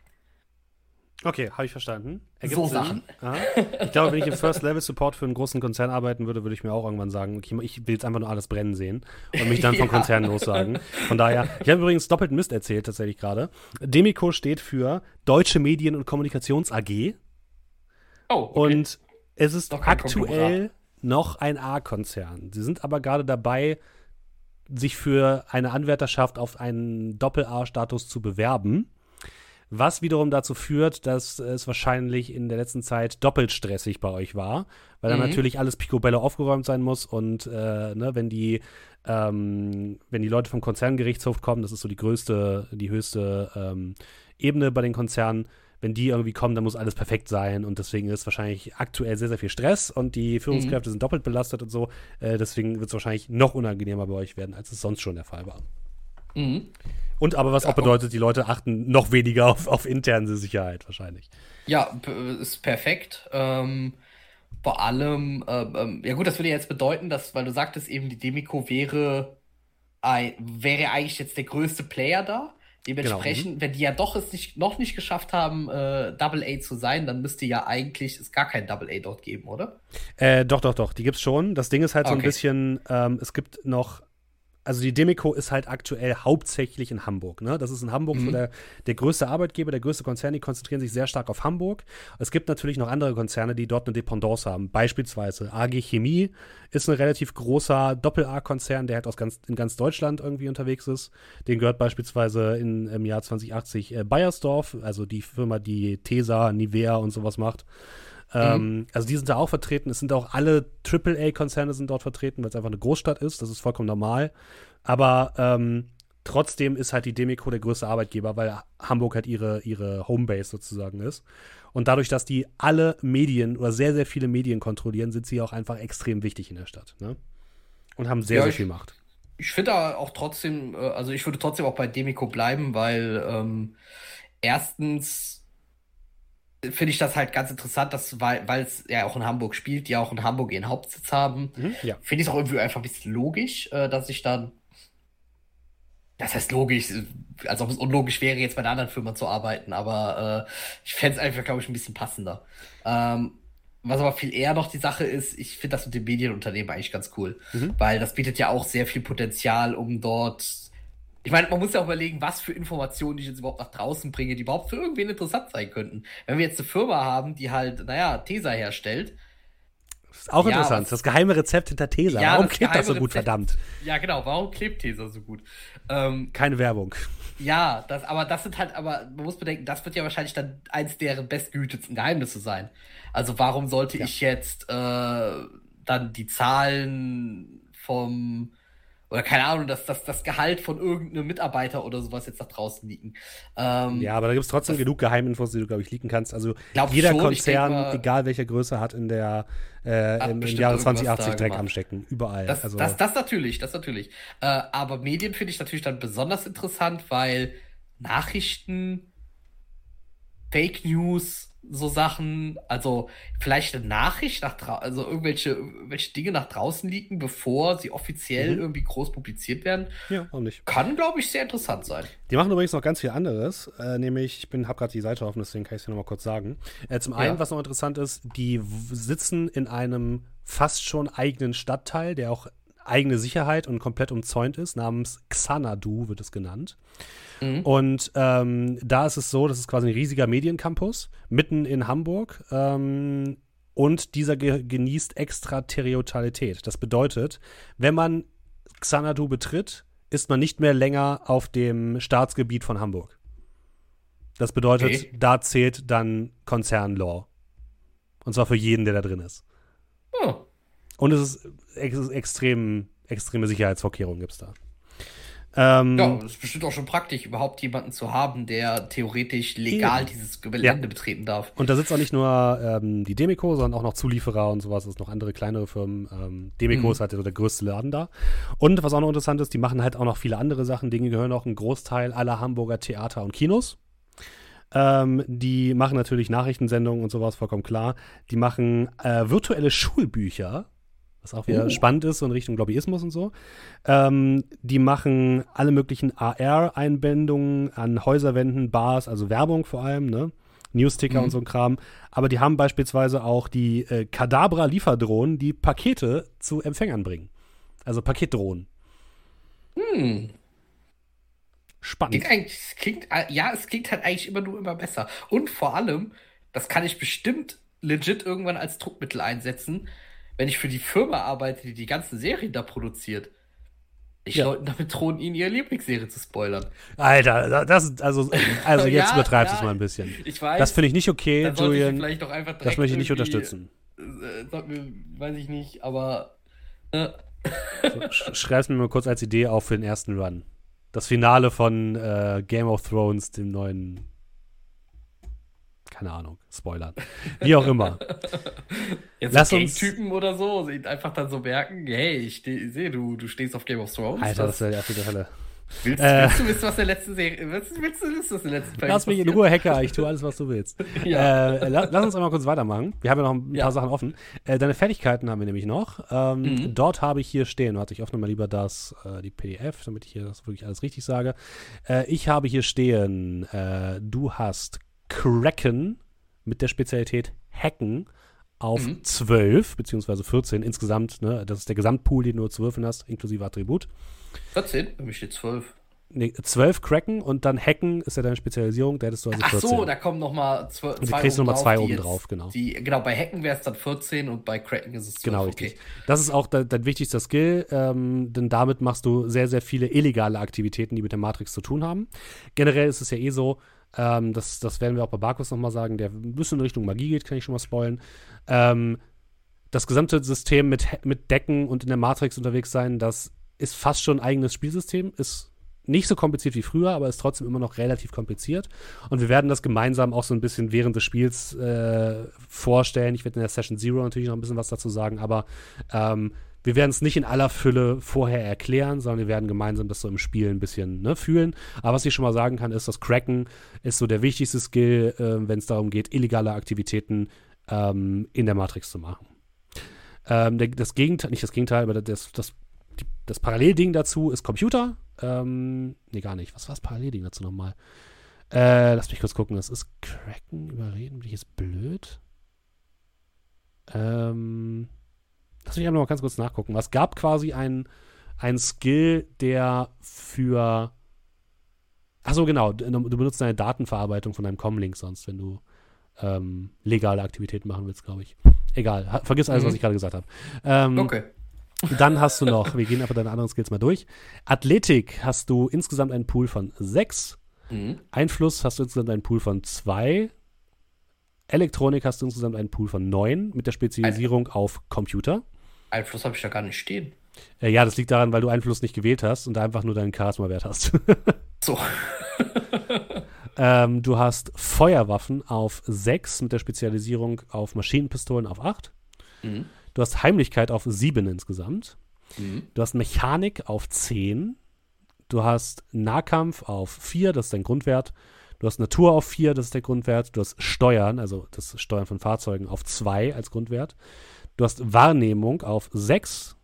Okay, habe ich verstanden. Ergibt so Sinn. Sachen. Aha. Ich glaube, wenn ich im First-Level-Support für einen großen Konzern arbeiten würde, würde ich mir auch irgendwann sagen, okay, ich will jetzt einfach nur alles brennen sehen und mich dann vom ja. Konzern lossagen. Von daher, ich habe übrigens doppelten Mist erzählt tatsächlich gerade. Demico steht für Deutsche Medien- und Kommunikations AG. Oh, okay. Und es ist aktuell noch ein A-Konzern. Sie sind aber gerade dabei, sich für eine Anwärterschaft auf einen Doppel-A-Status zu bewerben. Was wiederum dazu führt, dass es wahrscheinlich in der letzten Zeit doppelt stressig bei euch war, weil mhm. dann natürlich alles picobello aufgeräumt sein muss und äh, ne, wenn die ähm, wenn die Leute vom Konzerngerichtshof kommen, das ist so die größte, die höchste ähm, Ebene bei den Konzernen, wenn die irgendwie kommen, dann muss alles perfekt sein und deswegen ist wahrscheinlich aktuell sehr, sehr viel Stress und die Führungskräfte mhm. sind doppelt belastet und so. Äh, deswegen wird es wahrscheinlich noch unangenehmer bei euch werden, als es sonst schon der Fall war. Mhm. Und aber was auch bedeutet, die Leute achten noch weniger auf, auf interne Sicherheit wahrscheinlich. Ja, ist perfekt. Ähm, vor allem, äh, ähm, ja gut, das würde jetzt bedeuten, dass, weil du sagtest eben, die Demiko wäre, ein, wäre eigentlich jetzt der größte Player da. Dementsprechend, genau. Mhm. wenn die ja doch es nicht, noch nicht geschafft haben, äh, Double A zu sein, dann müsste ja eigentlich es gar kein Double A dort geben, oder? Äh, doch, doch, doch. Die gibt's schon. Das Ding ist halt okay. so ein bisschen, ähm, es gibt noch also die Demico ist halt aktuell hauptsächlich in Hamburg. Ne? Das ist in Hamburg mhm. so der, der größte Arbeitgeber, der größte Konzern, die konzentrieren sich sehr stark auf Hamburg. Es gibt natürlich noch andere Konzerne, die dort eine Dependance haben. Beispielsweise AG Chemie ist ein relativ großer Doppel-A-Konzern, der halt aus ganz, in ganz Deutschland irgendwie unterwegs ist. Den gehört beispielsweise in, im Jahr 2080 äh, Bayersdorf, also die Firma, die Tesa, Nivea und sowas macht. Ähm, mhm. Also die sind da auch vertreten. Es sind auch alle AAA-Konzerne sind dort vertreten, weil es einfach eine Großstadt ist. Das ist vollkommen normal. Aber ähm, trotzdem ist halt die Demico der größte Arbeitgeber, weil Hamburg halt ihre, ihre Homebase sozusagen ist. Und dadurch, dass die alle Medien oder sehr, sehr viele Medien kontrollieren, sind sie auch einfach extrem wichtig in der Stadt. Ne? Und haben sehr, ja, sehr viel Macht. Ich finde auch trotzdem, äh, also ich würde trotzdem auch bei Demico bleiben, weil ähm, erstens finde ich das halt ganz interessant, dass, weil es ja auch in Hamburg spielt, die auch in Hamburg ihren Hauptsitz haben. Mhm, ja. Finde ich es auch irgendwie einfach ein bisschen logisch, äh, dass ich dann. Das heißt logisch, als ob es unlogisch wäre, jetzt bei einer anderen Firma zu arbeiten, aber äh, ich fände es einfach, glaube ich, ein bisschen passender. Ähm, was aber viel eher noch die Sache ist, ich finde das mit dem Medienunternehmen eigentlich ganz cool, mhm. weil das bietet ja auch sehr viel Potenzial, um dort ich meine, man muss ja auch überlegen, was für Informationen ich jetzt überhaupt nach draußen bringe, die überhaupt für irgendwen interessant sein könnten. Wenn wir jetzt eine Firma haben, die halt, naja, Tesa herstellt. Das ist auch ja, interessant. Was, das geheime Rezept hinter Tesa. Ja, warum klebt das so gut, Rezept, verdammt? Ja, genau. Warum klebt Tesa so gut? Ähm, Keine Werbung. Ja, das, aber das sind halt, aber man muss bedenken, das wird ja wahrscheinlich dann eins deren bestgehütetsten Geheimnisse sein. Also warum sollte ja. ich jetzt äh, dann die Zahlen vom oder keine Ahnung, dass das, das Gehalt von irgendeinem Mitarbeiter oder sowas jetzt nach draußen liegen. Ähm, ja, aber da gibt es trotzdem genug Geheiminfos, die du, glaube ich, liegen kannst. Also jeder schon, Konzern, mal, egal welche Größe, hat in der äh, im, im Jahre 2080 Dreck am Stecken. Überall. Das, also, das, das natürlich, das natürlich. Äh, aber Medien finde ich natürlich dann besonders interessant, weil Nachrichten, Fake News, so Sachen, also vielleicht eine Nachricht nach also irgendwelche, irgendwelche Dinge nach draußen liegen, bevor sie offiziell mhm. irgendwie groß publiziert werden. Ja, auch nicht. Kann, glaube ich, sehr interessant sein. Die machen übrigens noch ganz viel anderes, äh, nämlich, ich bin, habe gerade die Seite offen, deswegen kann ich es dir nochmal kurz sagen. Äh, zum einen, ja. was noch interessant ist, die sitzen in einem fast schon eigenen Stadtteil, der auch eigene Sicherheit und komplett umzäunt ist, namens Xanadu wird es genannt. Mhm. Und ähm, da ist es so, das ist quasi ein riesiger Mediencampus mitten in Hamburg. Ähm, und dieser ge genießt Extraterritorialität. Das bedeutet, wenn man Xanadu betritt, ist man nicht mehr länger auf dem Staatsgebiet von Hamburg. Das bedeutet, okay. da zählt dann Konzernlaw. Und zwar für jeden, der da drin ist. Oh. Und es ist ex extrem, extreme Sicherheitsvorkehrungen gibt es da. Ähm, ja, es ist bestimmt auch schon praktisch, überhaupt jemanden zu haben, der theoretisch legal eben. dieses Gelände ja. betreten darf. Und da sitzt auch nicht nur ähm, die Demico, sondern auch noch Zulieferer und sowas, es ist noch andere kleinere Firmen. Ähm, Demico mhm. ist halt so der größte Laden da. Und was auch noch interessant ist, die machen halt auch noch viele andere Sachen. Dinge gehören auch ein Großteil aller Hamburger Theater und Kinos. Ähm, die machen natürlich Nachrichtensendungen und sowas, vollkommen klar. Die machen äh, virtuelle Schulbücher was auch wieder oh. spannend ist, so in Richtung Lobbyismus und so. Ähm, die machen alle möglichen AR-Einbindungen an Häuserwänden, Bars, also Werbung vor allem, ne? Newsticker mhm. und so ein Kram. Aber die haben beispielsweise auch die äh, Kadabra-Lieferdrohnen, die Pakete zu Empfängern bringen. Also Paketdrohnen. Hm. Spannend. Klingt klingt, ja, es klingt halt eigentlich immer nur immer besser. Und vor allem, das kann ich bestimmt legit irgendwann als Druckmittel einsetzen, wenn ich für die Firma arbeite, die die ganzen Serien da produziert, ich ja. Leuten damit drohen, ihnen ihre Lieblingsserie zu spoilern. Alter, das also, also jetzt ja, übertreibst du ja, es mal ein bisschen. Ich weiß. Das finde ich nicht okay, Julian. vielleicht doch einfach das möchte ich nicht unterstützen. Äh, weiß ich nicht, aber. Äh. So, Schreib's mir mal kurz als Idee auf für den ersten Run. Das Finale von äh, Game of Thrones, dem neuen keine Ahnung, spoilern. Wie auch immer. Jetzt Lass uns Typen oder so, einfach dann so merken, hey, ich sehe, du, du stehst auf Game of Thrones. Alter, das wäre ja für die Hölle. Willst, äh, willst, du wissen, was der letzte Serie. Willst, willst du wissen, was der letzten Folge Lass mich in Ruhe, Hacker. Ich tue alles, was du willst. ja. äh, lass, lass uns einmal kurz weitermachen. Wir haben ja noch ein ja. paar Sachen offen. Äh, deine Fertigkeiten haben wir nämlich noch. Ähm, mhm. Dort habe ich hier stehen. Warte, ich öffne mal lieber das, äh, die PDF, damit ich hier das wirklich alles richtig sage. Äh, ich habe hier stehen, äh, du hast Kraken mit der Spezialität Hacken auf mhm. 12, beziehungsweise 14 insgesamt. Ne? Das ist der Gesamtpool, den du zu würfeln hast, inklusive Attribut. 14? Für mich steht 12. Nee, 12 Cracken und dann Hacken ist ja deine Spezialisierung, da hättest du also 14. Ach so, da kommen nochmal zwei Und du kriegst nochmal zwei oben drauf, genau. Die, genau, bei Hacken wäre es dann 14 und bei Cracken ist es 12. Genau, richtig. Okay. Das ist auch dein, dein wichtigster Skill, ähm, denn damit machst du sehr, sehr viele illegale Aktivitäten, die mit der Matrix zu tun haben. Generell ist es ja eh so, ähm, das, das werden wir auch bei Barkus nochmal sagen, der ein bisschen in Richtung Magie geht, kann ich schon mal spoilen. Ähm, das gesamte System mit, mit Decken und in der Matrix unterwegs sein, das ist fast schon ein eigenes Spielsystem, ist nicht so kompliziert wie früher, aber ist trotzdem immer noch relativ kompliziert. Und wir werden das gemeinsam auch so ein bisschen während des Spiels äh, vorstellen. Ich werde in der Session Zero natürlich noch ein bisschen was dazu sagen, aber ähm, wir werden es nicht in aller Fülle vorher erklären, sondern wir werden gemeinsam das so im Spiel ein bisschen ne, fühlen. Aber was ich schon mal sagen kann, ist, dass Cracken ist so der wichtigste Skill, äh, wenn es darum geht, illegale Aktivitäten ähm, in der Matrix zu machen. Ähm, das Gegenteil, nicht das Gegenteil, aber das, das das Parallelding dazu ist Computer. Ähm, nee, gar nicht. Was war das Parallelding dazu nochmal? Äh, lass mich kurz gucken. Das ist Cracken, überreden. Bin ich jetzt blöd? Ähm, lass mich einfach mal ganz kurz nachgucken. Es gab quasi einen Skill, der für. Achso, genau. Du, benutzt deine Datenverarbeitung von deinem Comlink sonst, wenn du ähm, legale Aktivitäten machen willst, glaube ich. Egal. Vergiss alles, mhm. was ich gerade gesagt habe. Ähm, okay. Dann hast du noch, wir gehen einfach deine anderen Skills mal durch. Athletik hast du insgesamt einen Pool von sechs. Mhm. Einfluss hast du insgesamt einen Pool von zwei. Elektronik hast du insgesamt einen Pool von neun mit der Spezialisierung Ein auf Computer. Einfluss habe ich da gar nicht stehen. Äh, ja, das liegt daran, weil du Einfluss nicht gewählt hast und da einfach nur deinen Charisma-Wert hast. so. ähm, du hast Feuerwaffen auf sechs mit der Spezialisierung auf Maschinenpistolen auf acht. Mhm. Du hast Heimlichkeit auf 7 insgesamt. Mhm. Du hast Mechanik auf 10. Du hast Nahkampf auf 4, das ist dein Grundwert. Du hast Natur auf 4, das ist der Grundwert. Du hast Steuern, also das Steuern von Fahrzeugen, auf 2 als Grundwert. Du hast Wahrnehmung auf 6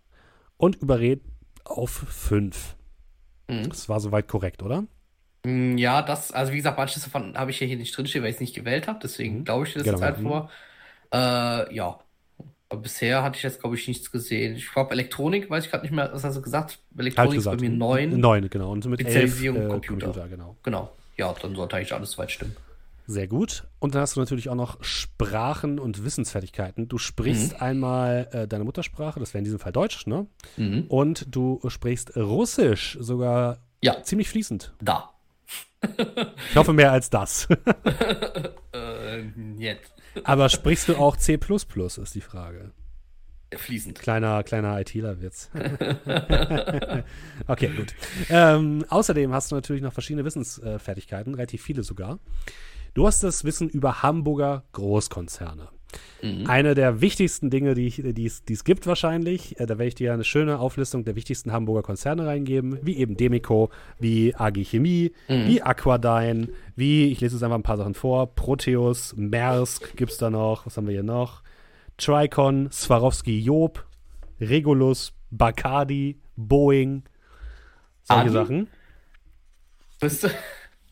und Überreden auf 5. Mhm. Das war soweit korrekt, oder? Mm, ja, das, also wie gesagt, manches davon habe ich hier nicht drinstehen, weil ich es nicht gewählt habe. Deswegen mhm. glaube ich das genau. jetzt einfach vor. Äh, ja, aber bisher hatte ich jetzt, glaube ich, nichts gesehen. Ich glaube, Elektronik, weiß ich gerade nicht mehr, was hast du gesagt? Elektronik ist bei mir neun. Neun, genau. Und mit Spezialisierung elf, äh, Computer. Computer. genau. Genau. Ja, dann sollte eigentlich alles soweit stimmen. Sehr gut. Und dann hast du natürlich auch noch Sprachen und Wissensfertigkeiten. Du sprichst mhm. einmal äh, deine Muttersprache, das wäre in diesem Fall Deutsch, ne? Mhm. Und du sprichst Russisch, sogar ja. ziemlich fließend. Da. ich hoffe mehr als das. äh, jetzt. Aber sprichst du auch C ist die Frage. Fließend. Kleiner, kleiner ITler-Witz. okay, gut. Ähm, außerdem hast du natürlich noch verschiedene Wissensfertigkeiten, relativ viele sogar. Du hast das Wissen über Hamburger Großkonzerne. Mhm. Eine der wichtigsten Dinge, die, die, es, gibt wahrscheinlich, äh, da werde ich dir eine schöne Auflistung der wichtigsten Hamburger Konzerne reingeben, wie eben Demico, wie AG Chemie, mhm. wie Aquadyne, wie, ich lese jetzt einfach ein paar Sachen vor, Proteus, Maersk gibt es da noch, was haben wir hier noch? Tricon, Swarovski Job, Regulus, Bacardi, Boeing, solche Adi? Sachen. Bist du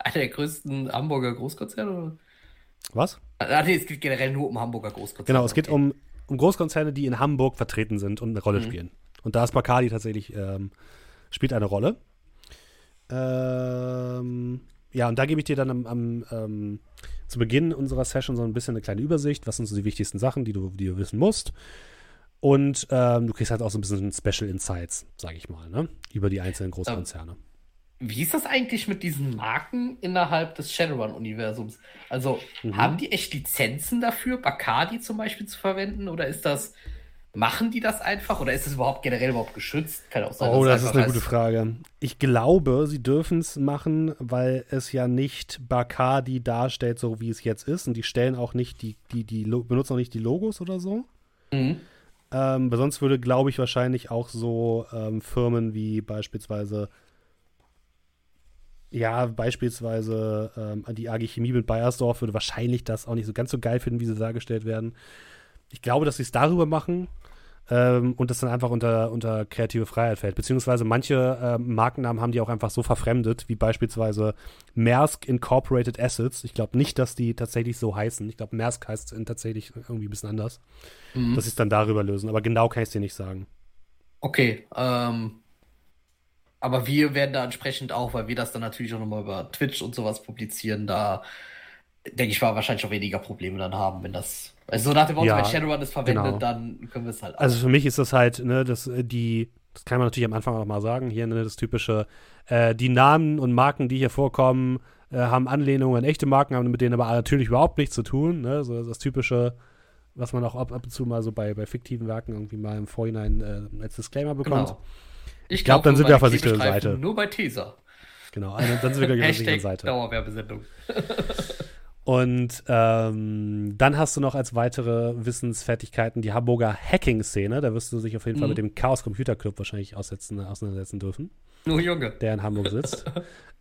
einer der größten Hamburger Großkonzerne? Was? Ah, nee, es geht generell nur um Hamburger Großkonzerne. Genau, es geht okay. um, um Großkonzerne, die in Hamburg vertreten sind und eine Rolle mhm. spielen. Und da ist Bacardi tatsächlich, ähm, spielt eine Rolle. Ähm, ja, und da gebe ich dir dann am, am ähm, zu Beginn unserer Session so ein bisschen eine kleine Übersicht. Was sind so die wichtigsten Sachen, die du, die du wissen musst? Und ähm, du kriegst halt auch so ein bisschen Special Insights, sage ich mal, ne? über die einzelnen Großkonzerne. Wie ist das eigentlich mit diesen Marken innerhalb des Shadowrun-Universums? Also, mhm. haben die echt Lizenzen dafür, Bacardi zum Beispiel zu verwenden? Oder ist das Machen die das einfach oder ist es überhaupt generell überhaupt geschützt? Kann auch sein, oh, das ist eine gute Frage. Ich glaube, sie dürfen es machen, weil es ja nicht Bacardi darstellt, so wie es jetzt ist. Und die stellen auch nicht die, die, die benutzen auch nicht die Logos oder so. Mhm. Ähm, sonst würde, glaube ich, wahrscheinlich auch so ähm, Firmen wie beispielsweise ja, beispielsweise ähm, die AG Chemie mit Bayersdorf würde wahrscheinlich das auch nicht so ganz so geil finden, wie sie dargestellt werden. Ich glaube, dass sie es darüber machen ähm, und das dann einfach unter, unter kreative Freiheit fällt. Beziehungsweise manche äh, Markennamen haben die auch einfach so verfremdet, wie beispielsweise Maersk Incorporated Assets. Ich glaube nicht, dass die tatsächlich so heißen. Ich glaube, Maersk heißt tatsächlich irgendwie ein bisschen anders. Mhm. Dass sie es dann darüber lösen. Aber genau kann ich es dir nicht sagen. Okay, ähm, aber wir werden da entsprechend auch, weil wir das dann natürlich auch nochmal über Twitch und sowas publizieren, da denke ich mal wahrscheinlich auch weniger Probleme dann haben, wenn das. Also so nach dem Motto, ja, wenn Shadowrun es verwendet, genau. dann können wir es halt auch. Also für mich ist das halt, ne, das, äh, die, das kann man natürlich am Anfang auch mal sagen, hier, ne, das typische, äh, die Namen und Marken, die hier vorkommen, äh, haben Anlehnungen an echte Marken, haben mit denen aber natürlich überhaupt nichts zu tun, ne, so das typische, was man auch ab, ab und zu mal so bei, bei fiktiven Werken irgendwie mal im Vorhinein äh, als Disclaimer bekommt. Genau. Ich glaube, dann sind wir auf der sicheren Seite. Nur bei Teaser. Genau, also dann sind wir gleich auf der sicheren Seite. Dauerwerbesendung. Und ähm, dann hast du noch als weitere Wissensfertigkeiten die Hamburger Hacking-Szene. Da wirst du dich auf jeden mhm. Fall mit dem Chaos Computer Club wahrscheinlich auseinandersetzen dürfen. Oh Junge. Der in Hamburg sitzt.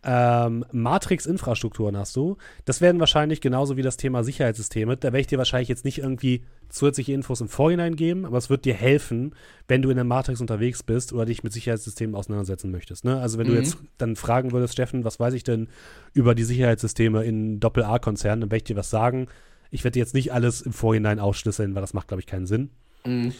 ähm, Matrix-Infrastrukturen hast du. Das werden wahrscheinlich genauso wie das Thema Sicherheitssysteme. Da werde ich dir wahrscheinlich jetzt nicht irgendwie zusätzliche Infos im Vorhinein geben, aber es wird dir helfen, wenn du in der Matrix unterwegs bist oder dich mit Sicherheitssystemen auseinandersetzen möchtest. Ne? Also wenn mhm. du jetzt dann fragen würdest, Steffen, was weiß ich denn über die Sicherheitssysteme in Doppel-A-Konzernen, dann werde ich dir was sagen. Ich werde dir jetzt nicht alles im Vorhinein ausschlüsseln, weil das macht, glaube ich, keinen Sinn. Mhm.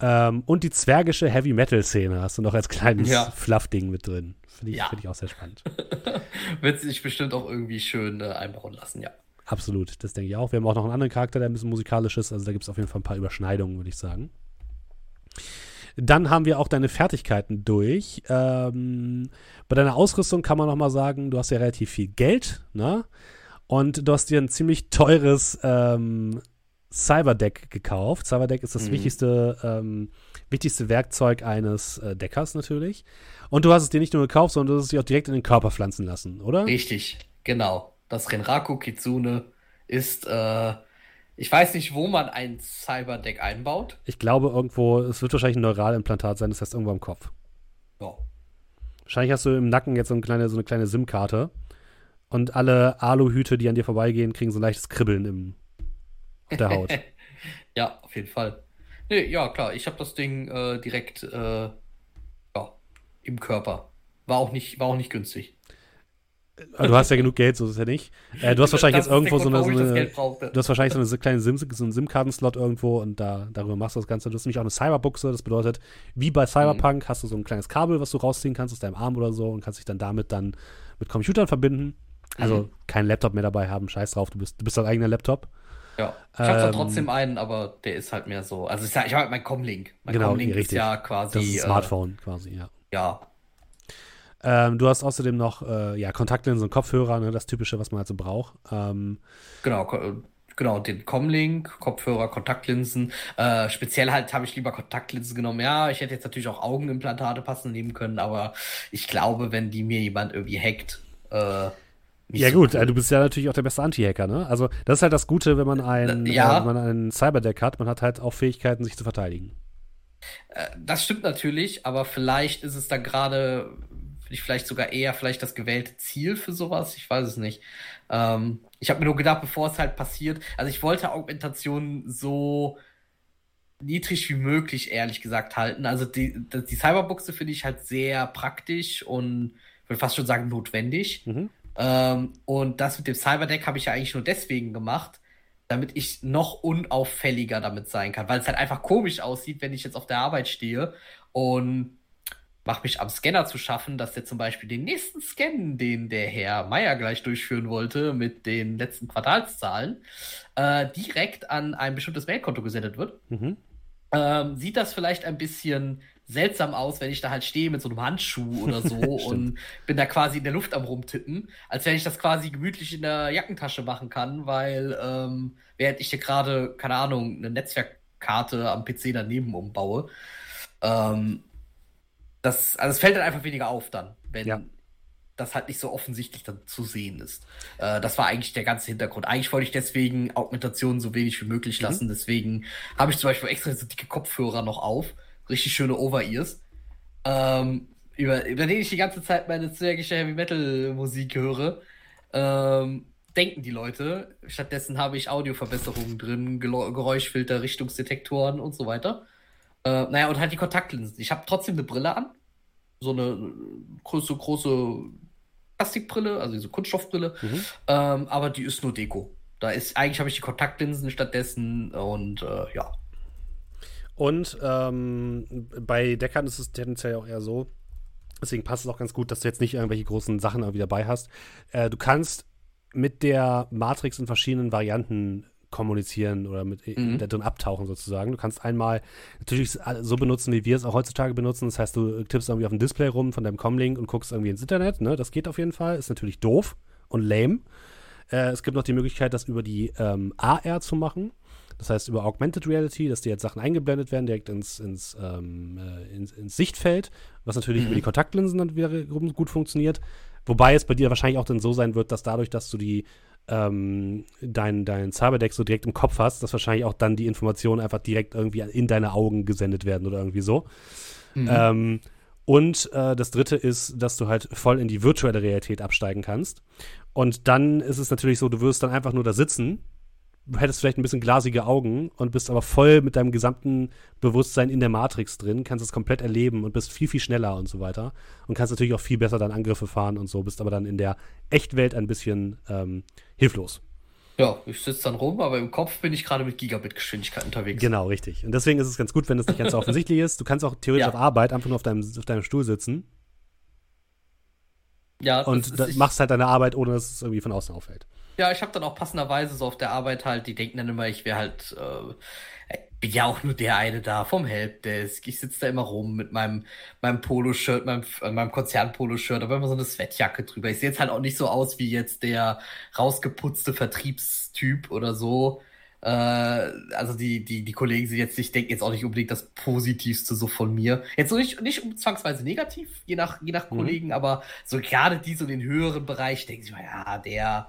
Ähm, und die zwergische Heavy-Metal-Szene hast du noch als kleines ja. Fluff-Ding mit drin. Finde ich, ja. find ich auch sehr spannend. Wird sich bestimmt auch irgendwie schön äh, einbauen lassen, ja. Absolut, das denke ich auch. Wir haben auch noch einen anderen Charakter, der ein bisschen musikalisch ist. Also da gibt es auf jeden Fall ein paar Überschneidungen, würde ich sagen. Dann haben wir auch deine Fertigkeiten durch. Ähm, bei deiner Ausrüstung kann man noch mal sagen, du hast ja relativ viel Geld, ne? Und du hast dir ein ziemlich teures ähm, Cyberdeck gekauft. Cyberdeck ist das mhm. wichtigste, ähm, wichtigste Werkzeug eines äh, Deckers natürlich. Und du hast es dir nicht nur gekauft, sondern du hast es dir auch direkt in den Körper pflanzen lassen, oder? Richtig, genau. Das Renraku Kitsune ist, äh, ich weiß nicht, wo man ein Cyberdeck einbaut. Ich glaube irgendwo, es wird wahrscheinlich ein Neuralimplantat sein, das heißt irgendwo im Kopf. Ja. Wahrscheinlich hast du im Nacken jetzt so eine kleine, so eine kleine SIM-Karte. Und alle Aluhüte, die an dir vorbeigehen, kriegen so ein leichtes Kribbeln im, der Haut. ja, auf jeden Fall. Nee, ja, klar, ich habe das Ding äh, direkt äh, ja, im Körper. War auch nicht, war auch nicht günstig. Du hast ja genug Geld, so ist es ja nicht. Äh, du hast wahrscheinlich jetzt irgendwo Grund, so eine, so eine du hast wahrscheinlich so eine kleine SIM, so einen SIM-Karten-Slot irgendwo und da, darüber machst du das Ganze. Du hast nämlich auch eine Cyberbuchse, das bedeutet, wie bei Cyberpunk mhm. hast du so ein kleines Kabel, was du rausziehen kannst aus deinem Arm oder so und kannst dich dann damit dann mit Computern verbinden. Also mhm. keinen Laptop mehr dabei haben, scheiß drauf, du bist, du bist dein eigener Laptop. Ja, ich habe zwar ähm, trotzdem einen, aber der ist halt mehr so. Also ich habe halt mein Comlink. Mein genau, Comlink richtig. ist ja quasi. Das ist ein Smartphone äh, quasi, ja. Ja. Ähm, du hast außerdem noch äh, ja, Kontaktlinsen und Kopfhörer, ne, das Typische, was man halt so braucht. Ähm, genau, äh, genau, den Comlink, Kopfhörer, Kontaktlinsen. Äh, speziell halt habe ich lieber Kontaktlinsen genommen. Ja, ich hätte jetzt natürlich auch Augenimplantate passen nehmen können, aber ich glaube, wenn die mir jemand irgendwie hackt, äh, ja so gut, cool. du bist ja natürlich auch der beste Anti-Hacker, ne? Also das ist halt das Gute, wenn man ein, ja. äh, wenn man einen Cyberdeck hat, man hat halt auch Fähigkeiten, sich zu verteidigen. Äh, das stimmt natürlich, aber vielleicht ist es da gerade, vielleicht sogar eher vielleicht das gewählte Ziel für sowas. Ich weiß es nicht. Ähm, ich habe mir nur gedacht, bevor es halt passiert, also ich wollte Augmentation so niedrig wie möglich, ehrlich gesagt, halten. Also die, die Cyberbuchse finde ich halt sehr praktisch und würde fast schon sagen notwendig. Mhm. Ähm, und das mit dem Cyberdeck habe ich ja eigentlich nur deswegen gemacht, damit ich noch unauffälliger damit sein kann, weil es halt einfach komisch aussieht, wenn ich jetzt auf der Arbeit stehe und mache mich am Scanner zu schaffen, dass der zum Beispiel den nächsten Scan, den der Herr Meier gleich durchführen wollte, mit den letzten Quartalszahlen, äh, direkt an ein bestimmtes Mailkonto gesendet wird. Mhm. Ähm, sieht das vielleicht ein bisschen seltsam aus, wenn ich da halt stehe mit so einem Handschuh oder so und bin da quasi in der Luft am rumtippen, als wenn ich das quasi gemütlich in der Jackentasche machen kann, weil ähm, während ich hier gerade, keine Ahnung, eine Netzwerk Karte am PC daneben umbaue. Ähm, das, also es fällt dann einfach weniger auf dann, wenn ja. das halt nicht so offensichtlich dann zu sehen ist. Äh, das war eigentlich der ganze Hintergrund. Eigentlich wollte ich deswegen Augmentationen so wenig wie möglich mhm. lassen. Mhm. Deswegen habe ich zum Beispiel extra so dicke Kopfhörer noch auf. Richtig schöne Over-Ears. Ähm, über, über den ich die ganze Zeit meine zwergische Heavy Metal Musik höre. Ähm, denken die Leute. Stattdessen habe ich Audioverbesserungen drin, Geräuschfilter, Richtungsdetektoren und so weiter. Äh, naja, und halt die Kontaktlinsen. Ich habe trotzdem eine Brille an. So eine große, große Plastikbrille, also diese Kunststoffbrille. Mhm. Ähm, aber die ist nur Deko. Da ist, eigentlich habe ich die Kontaktlinsen stattdessen und äh, ja. Und ähm, bei Deckern ist es tendenziell auch eher so, deswegen passt es auch ganz gut, dass du jetzt nicht irgendwelche großen Sachen irgendwie dabei hast. Äh, du kannst mit der Matrix in verschiedenen Varianten kommunizieren oder mit mhm. da drin abtauchen sozusagen. Du kannst einmal natürlich so benutzen, wie wir es auch heutzutage benutzen. Das heißt, du tippst irgendwie auf dem Display rum von deinem Comlink und guckst irgendwie ins Internet. Ne? Das geht auf jeden Fall. Ist natürlich doof und lame. Äh, es gibt noch die Möglichkeit, das über die ähm, AR zu machen. Das heißt, über Augmented Reality, dass dir jetzt Sachen eingeblendet werden, direkt ins, ins, ähm, äh, ins, ins, Sichtfeld, was natürlich mhm. über die Kontaktlinsen dann wieder gut funktioniert. Wobei es bei dir wahrscheinlich auch dann so sein wird, dass dadurch, dass du die ähm, dein, dein Cyberdeck so direkt im Kopf hast, dass wahrscheinlich auch dann die Informationen einfach direkt irgendwie in deine Augen gesendet werden oder irgendwie so. Mhm. Ähm, und äh, das dritte ist, dass du halt voll in die virtuelle Realität absteigen kannst. Und dann ist es natürlich so, du wirst dann einfach nur da sitzen hättest vielleicht ein bisschen glasige Augen und bist aber voll mit deinem gesamten Bewusstsein in der Matrix drin, kannst es komplett erleben und bist viel, viel schneller und so weiter. Und kannst natürlich auch viel besser dann Angriffe fahren und so, bist aber dann in der Echtwelt ein bisschen ähm, hilflos. Ja, ich sitze dann rum, aber im Kopf bin ich gerade mit Gigabit-Geschwindigkeit unterwegs. Genau, richtig. Und deswegen ist es ganz gut, wenn es nicht ganz offensichtlich ist. Du kannst auch theoretisch ja. auf Arbeit einfach nur auf deinem, auf deinem Stuhl sitzen. Ja, und ist, machst halt deine Arbeit, ohne dass es irgendwie von außen auffällt. Ja, ich habe dann auch passenderweise so auf der Arbeit halt, die denken dann immer, ich wäre halt, äh, bin ja auch nur der eine da vom Helpdesk. Ich sitze da immer rum mit meinem, meinem Poloshirt, meinem, äh, meinem Konzern-Poloshirt, aber immer so eine Sweatjacke drüber. Ich sehe jetzt halt auch nicht so aus wie jetzt der rausgeputzte Vertriebstyp oder so. Äh, also die, die, die Kollegen sind jetzt, ich denke jetzt auch nicht unbedingt das Positivste so von mir. Jetzt so nicht, nicht zwangsweise negativ, je nach, je nach mhm. Kollegen, aber so gerade die so in den höheren Bereich denken sich mal, ja, der,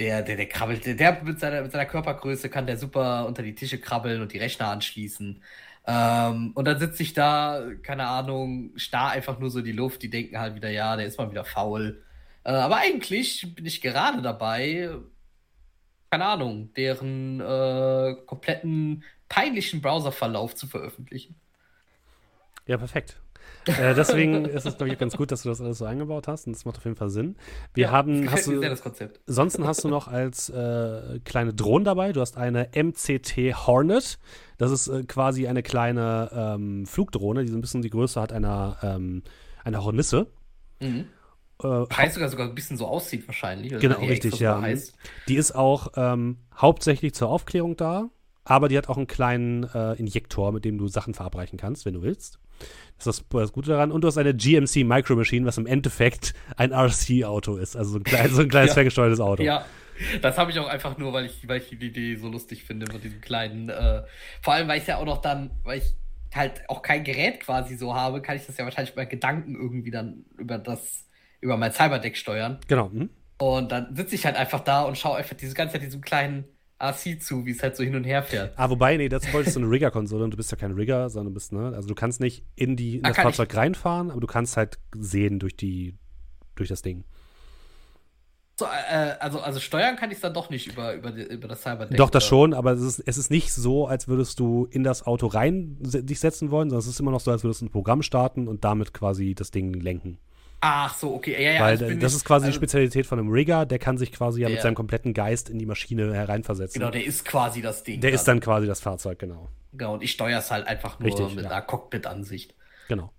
der, der, der krabbelt, der, mit, seiner, mit seiner Körpergröße kann der super unter die Tische krabbeln und die Rechner anschließen. Ähm, und dann sitze ich da, keine Ahnung, starr einfach nur so in die Luft. Die denken halt wieder, ja, der ist mal wieder faul. Äh, aber eigentlich bin ich gerade dabei, keine Ahnung, deren äh, kompletten peinlichen Browserverlauf zu veröffentlichen. Ja, perfekt. Äh, deswegen ist es, glaube ich, ganz gut, dass du das alles so eingebaut hast und das macht auf jeden Fall Sinn. Wir ja, haben, hast du, sehr das Konzept. Sonst hast du noch als äh, kleine Drohnen dabei. Du hast eine MCT Hornet. Das ist äh, quasi eine kleine ähm, Flugdrohne, die so ein bisschen die Größe hat einer, ähm, einer Hornisse. Mhm. Äh, heißt sogar sogar ein bisschen so aussieht wahrscheinlich. Genau, richtig, ja. Heißt. Die ist auch ähm, hauptsächlich zur Aufklärung da, aber die hat auch einen kleinen äh, Injektor, mit dem du Sachen verabreichen kannst, wenn du willst. Das ist das, Gute daran. Und du hast eine GMC Micro Machine, was im Endeffekt ein RC-Auto ist. Also so ein, klein, so ein kleines ja. ferngesteuertes Auto. Ja. Das habe ich auch einfach nur, weil ich, weil ich die Idee so lustig finde mit diesem kleinen. Äh, vor allem, weil ich ja auch noch dann, weil ich halt auch kein Gerät quasi so habe, kann ich das ja wahrscheinlich bei Gedanken irgendwie dann über das, über mein Cyberdeck steuern. Genau. Mhm. Und dann sitze ich halt einfach da und schaue einfach diese ganze Zeit diesem kleinen RC zu, wie es halt so hin und her fährt. Ah, wobei, nee, dazu wolltest du eine Rigger-Konsole und du bist ja kein Rigger, sondern du bist, ne, also du kannst nicht in, die, in ah, das Fahrzeug ich? reinfahren, aber du kannst halt sehen durch die, durch das Ding. So, äh, also, also steuern kann ich es dann doch nicht über, über, über das Cyberdeck. Doch, das oder? schon, aber es ist, es ist nicht so, als würdest du in das Auto rein dich setzen wollen, sondern es ist immer noch so, als würdest du ein Programm starten und damit quasi das Ding lenken. Ach so, okay. Ja, ja, Weil also das ist quasi also, die Spezialität von einem Rigger, der kann sich quasi ja mit seinem kompletten Geist in die Maschine hereinversetzen. Genau, der ist quasi das Ding. Der dann. ist dann quasi das Fahrzeug, genau. Genau, und ich steuere es halt einfach nur Richtig, mit ja. einer Cockpit-Ansicht. Genau.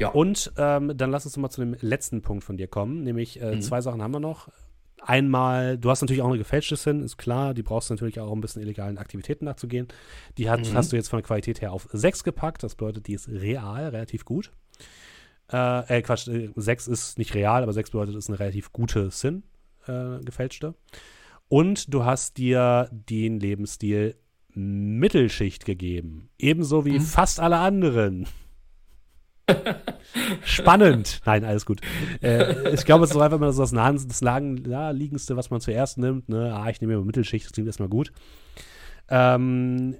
Ja. Und ähm, dann lass uns mal zu dem letzten Punkt von dir kommen, nämlich äh, mhm. zwei Sachen haben wir noch. Einmal, du hast natürlich auch eine gefälschte Sinn, ist klar, die brauchst du natürlich auch, um ein bisschen illegalen Aktivitäten nachzugehen. Die hat, mhm. hast du jetzt von der Qualität her auf 6 gepackt, das bedeutet, die ist real, relativ gut. Äh, äh, Quatsch, 6 äh, ist nicht real, aber 6 bedeutet, es ist eine relativ gute Sin, äh, gefälschte. Und du hast dir den Lebensstil Mittelschicht gegeben. Ebenso wie mhm. fast alle anderen. Spannend. Nein, alles gut. Äh, ich glaube, es ist einfach mal so das, das naheliegendste, was man zuerst nimmt. Ne? Ah, ich nehme immer Mittelschicht, das klingt erstmal gut. Ähm,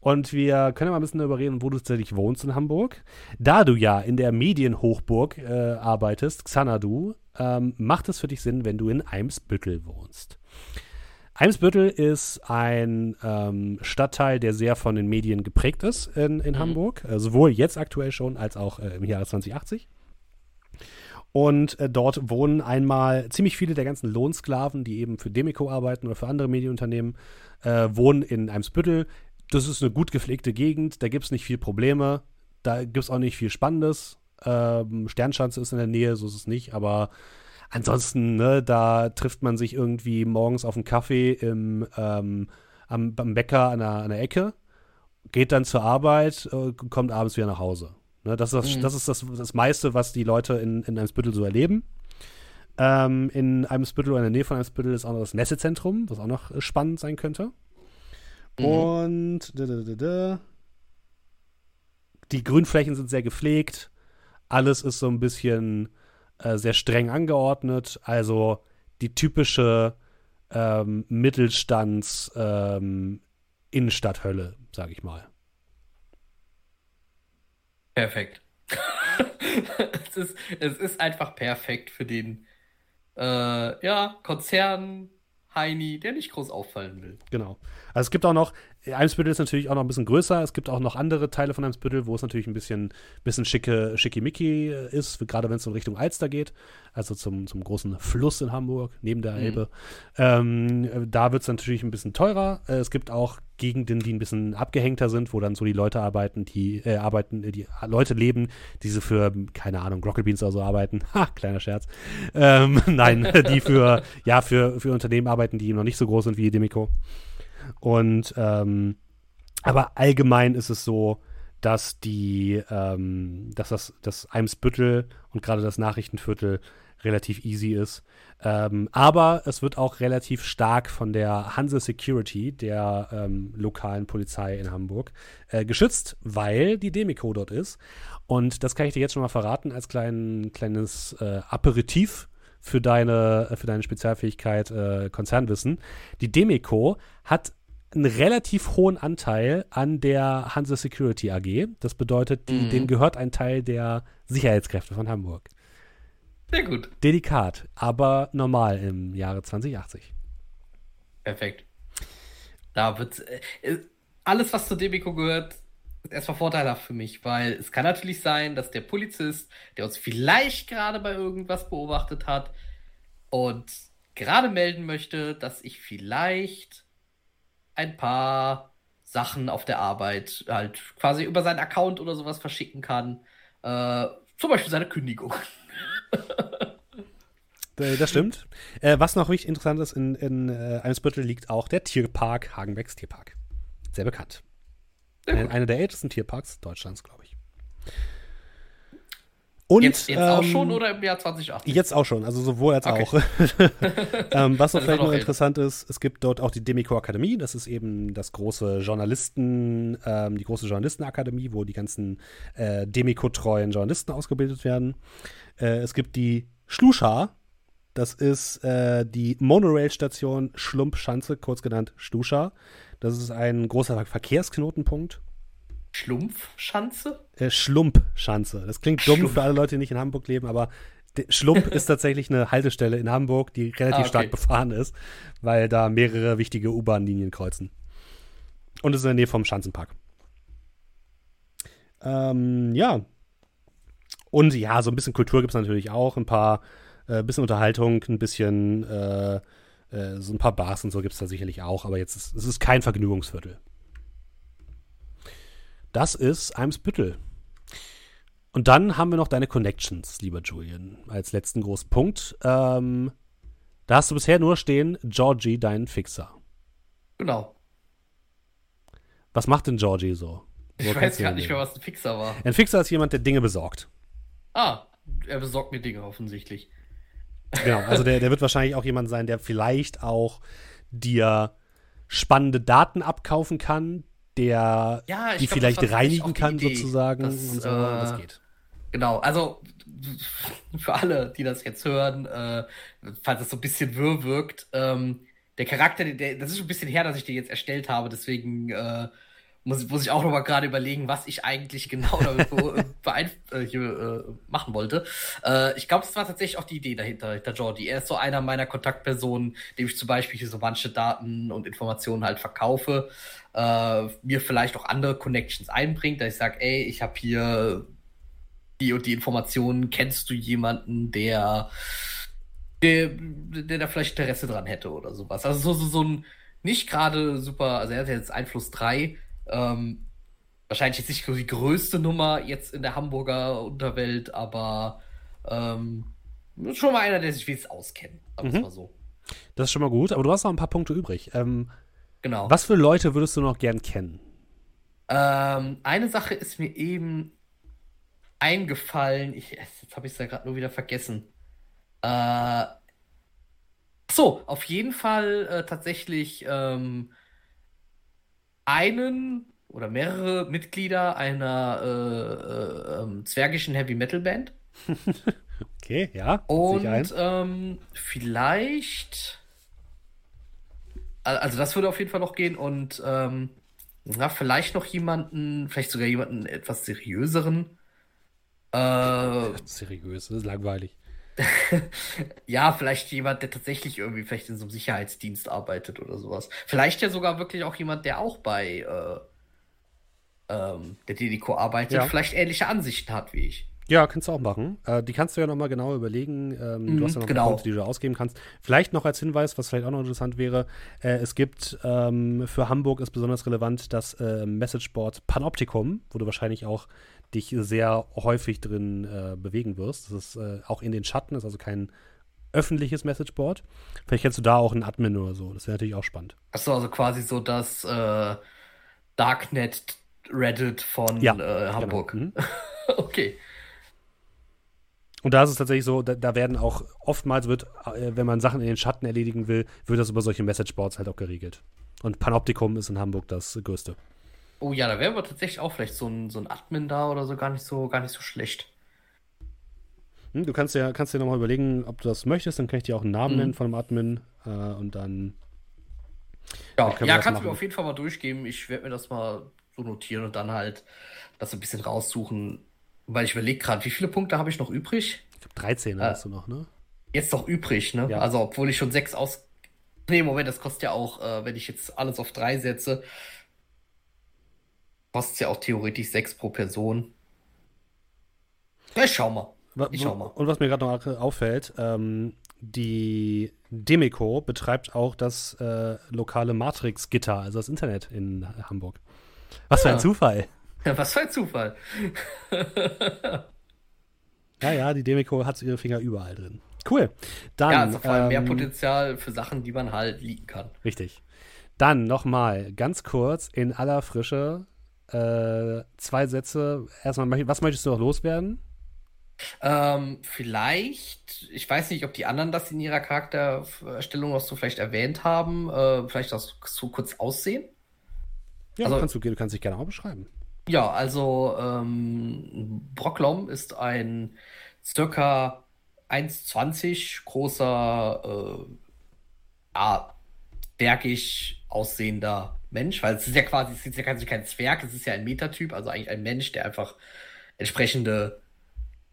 und wir können ja mal ein bisschen darüber reden, wo du tatsächlich wohnst in Hamburg. Da du ja in der Medienhochburg äh, arbeitest, Xanadu, ähm, macht es für dich Sinn, wenn du in Eimsbüttel wohnst. Eimsbüttel ist ein ähm, Stadtteil, der sehr von den Medien geprägt ist in, in mhm. Hamburg, äh, sowohl jetzt aktuell schon als auch äh, im Jahre 2080. Und äh, dort wohnen einmal ziemlich viele der ganzen Lohnsklaven, die eben für Demico arbeiten oder für andere Medienunternehmen, äh, wohnen in Eimsbüttel. Das ist eine gut gepflegte Gegend, da gibt es nicht viel Probleme, da gibt es auch nicht viel Spannendes. Ähm, Sternschanze ist in der Nähe, so ist es nicht, aber ansonsten, ne, da trifft man sich irgendwie morgens auf einen Kaffee im, ähm, am, am Bäcker an der, an der Ecke, geht dann zur Arbeit, äh, kommt abends wieder nach Hause. Ne, das ist, das, mhm. das, ist das, das meiste, was die Leute in, in Eimsbüttel so erleben. Ähm, in Eimsbüttel oder in der Nähe von Eimsbüttel ist auch noch das Messezentrum, was auch noch äh, spannend sein könnte. Mhm. Und die Grünflächen sind sehr gepflegt. Alles ist so ein bisschen äh, sehr streng angeordnet. Also die typische ähm, Mittelstands ähm, Innenstadthölle, sag ich mal. Perfekt. es, ist, es ist einfach perfekt für den äh, ja, Konzern Heini, der nicht groß auffallen will. Genau. Also es gibt auch noch, Eimsbüttel ist natürlich auch noch ein bisschen größer. Es gibt auch noch andere Teile von Eimsbüttel, wo es natürlich ein bisschen, bisschen schicke, schickimicki ist, gerade wenn es in Richtung Alster geht, also zum, zum großen Fluss in Hamburg, neben der mhm. Elbe. Mhm. Ähm, da wird es natürlich ein bisschen teurer. Äh, es gibt auch Gegenden, die ein bisschen abgehängter sind, wo dann so die Leute arbeiten, die äh, arbeiten, die Leute leben, die so für, keine Ahnung, Rocket Beans oder so arbeiten. Ha, kleiner Scherz. Ähm, nein, die für, ja, für, für Unternehmen arbeiten, die noch nicht so groß sind wie Demico. Und ähm, aber allgemein ist es so, dass die, ähm, dass das, das Eimsbüttel und gerade das Nachrichtenviertel relativ easy ist. Ähm, aber es wird auch relativ stark von der Hanse Security, der ähm, lokalen Polizei in Hamburg, äh, geschützt, weil die Demico dort ist. Und das kann ich dir jetzt schon mal verraten als klein, kleines äh, Aperitif für deine, für deine Spezialfähigkeit äh, Konzernwissen. Die Demico hat einen relativ hohen Anteil an der Hanse Security AG. Das bedeutet, die, mhm. denen gehört ein Teil der Sicherheitskräfte von Hamburg. Sehr gut. Delikat, aber normal im Jahre 2080. Perfekt. Da wird äh, alles, was zur Demico gehört, ist erstmal vorteilhaft für mich, weil es kann natürlich sein, dass der Polizist, der uns vielleicht gerade bei irgendwas beobachtet hat und gerade melden möchte, dass ich vielleicht ein paar Sachen auf der Arbeit halt quasi über seinen Account oder sowas verschicken kann. Äh, zum Beispiel seine Kündigung. Das stimmt. Äh, was noch richtig interessant ist, in, in äh, Eimsbüttel liegt auch der Tierpark, Hagenbecks Tierpark. Sehr bekannt. Eine, einer der ältesten Tierparks Deutschlands, glaube ich. Und, jetzt, jetzt ähm, auch schon oder im Jahr 2018? Jetzt auch schon, also sowohl als okay. auch. ähm, was noch vielleicht noch interessant ist, es gibt dort auch die Demico Akademie, das ist eben das große Journalisten, ähm, die große Journalistenakademie, wo die ganzen äh, Demico-treuen Journalisten ausgebildet werden. Äh, es gibt die Schluscha, das ist äh, die Monorail-Station Schlumpschanze, kurz genannt Schluscha. Das ist ein großer Verkehrsknotenpunkt Schlumpfschanze? Äh, Schlumpschanze. Das klingt dumm Schlumpf. für alle Leute, die nicht in Hamburg leben, aber Schlump ist tatsächlich eine Haltestelle in Hamburg, die relativ ah, okay. stark befahren ist, weil da mehrere wichtige U-Bahn-Linien kreuzen. Und es ist in der Nähe vom Schanzenpark. Ähm, ja. Und ja, so ein bisschen Kultur gibt es natürlich auch. Ein paar, äh, bisschen Unterhaltung, ein bisschen, äh, äh, so ein paar Bars und so gibt es da sicherlich auch. Aber jetzt ist es ist kein Vergnügungsviertel. Das ist Eimsbüttel. Und dann haben wir noch deine Connections, lieber Julian, als letzten großen Punkt. Ähm, da hast du bisher nur stehen, Georgie, dein Fixer. Genau. Was macht denn Georgie so? Wo ich weiß gar nicht mehr, was ein Fixer war. Ein Fixer ist jemand, der Dinge besorgt. Ah, er besorgt mir Dinge offensichtlich. Genau, also der, der wird wahrscheinlich auch jemand sein, der vielleicht auch dir spannende Daten abkaufen kann, der Ja, die glaub, vielleicht das reinigen kann, sozusagen. dass, und so. äh, das geht. Genau, also für alle, die das jetzt hören, äh, falls es so ein bisschen wirr wirkt, ähm, der Charakter, der, das ist schon ein bisschen her, dass ich den jetzt erstellt habe, deswegen äh, muss, muss ich auch noch mal gerade überlegen, was ich eigentlich genau damit äh, hier, äh, machen wollte. Äh, ich glaube, das war tatsächlich auch die Idee dahinter, hinter Jordi. Er ist so einer meiner Kontaktpersonen, dem ich zum Beispiel hier so manche Daten und Informationen halt verkaufe, äh, mir vielleicht auch andere Connections einbringt, dass ich sage, ey, ich habe hier die und die Informationen, kennst du jemanden, der, der, der da vielleicht Interesse dran hätte oder sowas. Also so, so, so ein nicht gerade super, also er hat jetzt Einfluss 3, ähm, wahrscheinlich jetzt nicht so die größte Nummer jetzt in der Hamburger Unterwelt, aber ähm, schon mal einer, der sich wenigstens auskennt, sagen wir Mhm. mal so. Das ist schon mal gut, aber du hast noch ein paar Punkte übrig. Ähm, Genau. was für Leute würdest du noch gern kennen? Ähm, eine Sache ist mir eben eingefallen. Ich, jetzt habe ich es ja gerade nur wieder vergessen. Äh, so, auf jeden Fall äh, tatsächlich ähm, einen oder mehrere Mitglieder einer äh, äh, ähm, zwergischen Heavy Metal Band. Okay, ja. Und ähm, vielleicht. Al- Also, das würde auf jeden Fall noch gehen. Und ähm, na, vielleicht noch jemanden, vielleicht sogar jemanden etwas seriöseren. Äh, Seriös, das ist langweilig. ja, vielleicht jemand, der tatsächlich irgendwie vielleicht in so einem Sicherheitsdienst arbeitet oder sowas. Vielleicht ja sogar wirklich auch jemand, der auch bei äh, ähm, der Dedico arbeitet, Ja. vielleicht ähnliche Ansichten hat wie ich. Ja, kannst du auch machen. Äh, die kannst du ja nochmal genau überlegen. Ähm, Mhm, du hast ja noch genau. Punkte, die du ausgeben kannst. Vielleicht noch als Hinweis, was vielleicht auch noch interessant wäre, äh, es gibt ähm, für Hamburg ist besonders relevant das äh, Messageboard Panoptikum, wo du wahrscheinlich auch dich sehr häufig drin äh, bewegen wirst. Das ist äh, auch in den Schatten, ist also kein öffentliches Messageboard. Vielleicht kennst du da auch einen Admin oder so. Das wäre natürlich auch spannend. Achso, also quasi so das äh, Darknet Reddit von Ja, äh, Hamburg. Genau. Mhm. Okay. Und da ist es tatsächlich so, da, da werden auch oftmals wird, äh, wenn man Sachen in den Schatten erledigen will, wird das über solche Messageboards halt auch geregelt. Und Panoptikum ist in Hamburg das größte. Oh ja, da wäre aber tatsächlich auch vielleicht so ein, so ein Admin da oder so gar nicht so, gar nicht so schlecht. Hm, du kannst ja, kannst dir nochmal überlegen, ob du das möchtest, dann kann ich dir auch einen Namen Mhm. nennen von einem Admin äh, und dann. Ja, wir ja kannst du mir auf jeden Fall mal durchgeben. Ich werde mir das mal so notieren und dann halt das so ein bisschen raussuchen. Weil ich überlege gerade, wie viele Punkte habe ich noch übrig? Ich glaube, 13 Ah. hast du noch, ne? Jetzt noch übrig, ne? Ja. Also, obwohl ich schon sechs aus. Nee, Moment, das kostet ja auch, äh, wenn ich jetzt alles auf drei setze, kostet ja auch theoretisch sechs pro Person. Ja, ich schau mal. Ich schau mal. Und was mir gerade noch auffällt, ähm, die Demeco betreibt auch das äh, lokale Matrix-Gitter, also das Internet in Hamburg. Was für ein Ah. Zufall. Was für ein Zufall. Ja, ja, die Demeco hat ihre Finger überall drin. Cool. Dann, ja, also vor allem mehr ähm, Potenzial für Sachen, die man halt liegen kann. Richtig. Dann nochmal ganz kurz in aller Frische äh, zwei Sätze. Erstmal, was möchtest du noch loswerden? Ähm, vielleicht, ich weiß nicht, ob die anderen das in ihrer Charaktererstellung noch so vielleicht erwähnt haben, äh, vielleicht auch so kurz aussehen. Ja, Also- kannst du, du kannst dich gerne auch beschreiben. Ja, also ähm, Brocklom ist ein circa 1,20 großer, äh, ja, bergig aussehender Mensch, weil es ist ja quasi, es ist ja kein, kein Zwerg, es ist ja ein Metatyp, also eigentlich ein Mensch, der einfach entsprechende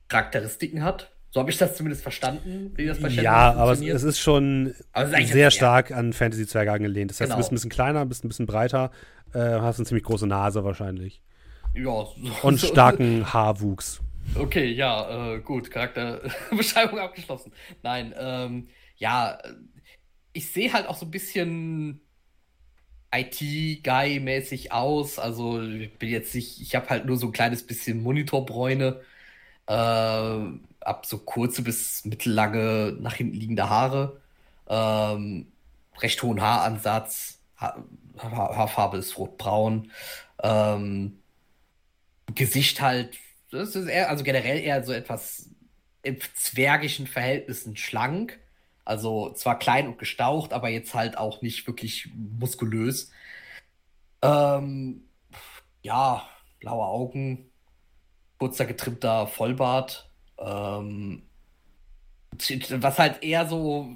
Charakteristiken hat. So habe ich das zumindest verstanden, wie das bei Shadowrun Ja, aber es, es ist schon es ist sehr stark an Fantasy-Zwerge angelehnt. Das heißt, Genau. du bist ein bisschen kleiner, bist ein bisschen breiter, äh, hast eine ziemlich große Nase wahrscheinlich. ja, so, Und starken Haarwuchs. Okay, ja, äh, gut, Charakterbeschreibung abgeschlossen. Nein, ähm, ja, ich sehe halt auch so ein bisschen IT-Guy-mäßig aus. Also ich bin jetzt nicht, ich habe halt nur so ein kleines bisschen Monitorbräune, äh, ab so kurze bis mittellange nach hinten liegende Haare, ähm, recht hohen Haaransatz, ha ha Haarfarbe ist rotbraun, ähm, Gesicht halt, das ist eher, also generell eher so etwas im zwergischen Verhältnissen schlank. Also zwar klein und gestaucht, aber jetzt halt auch nicht wirklich muskulös. Ähm, ja, blaue Augen, kurzer getrimmter Vollbart. Ähm, was halt eher so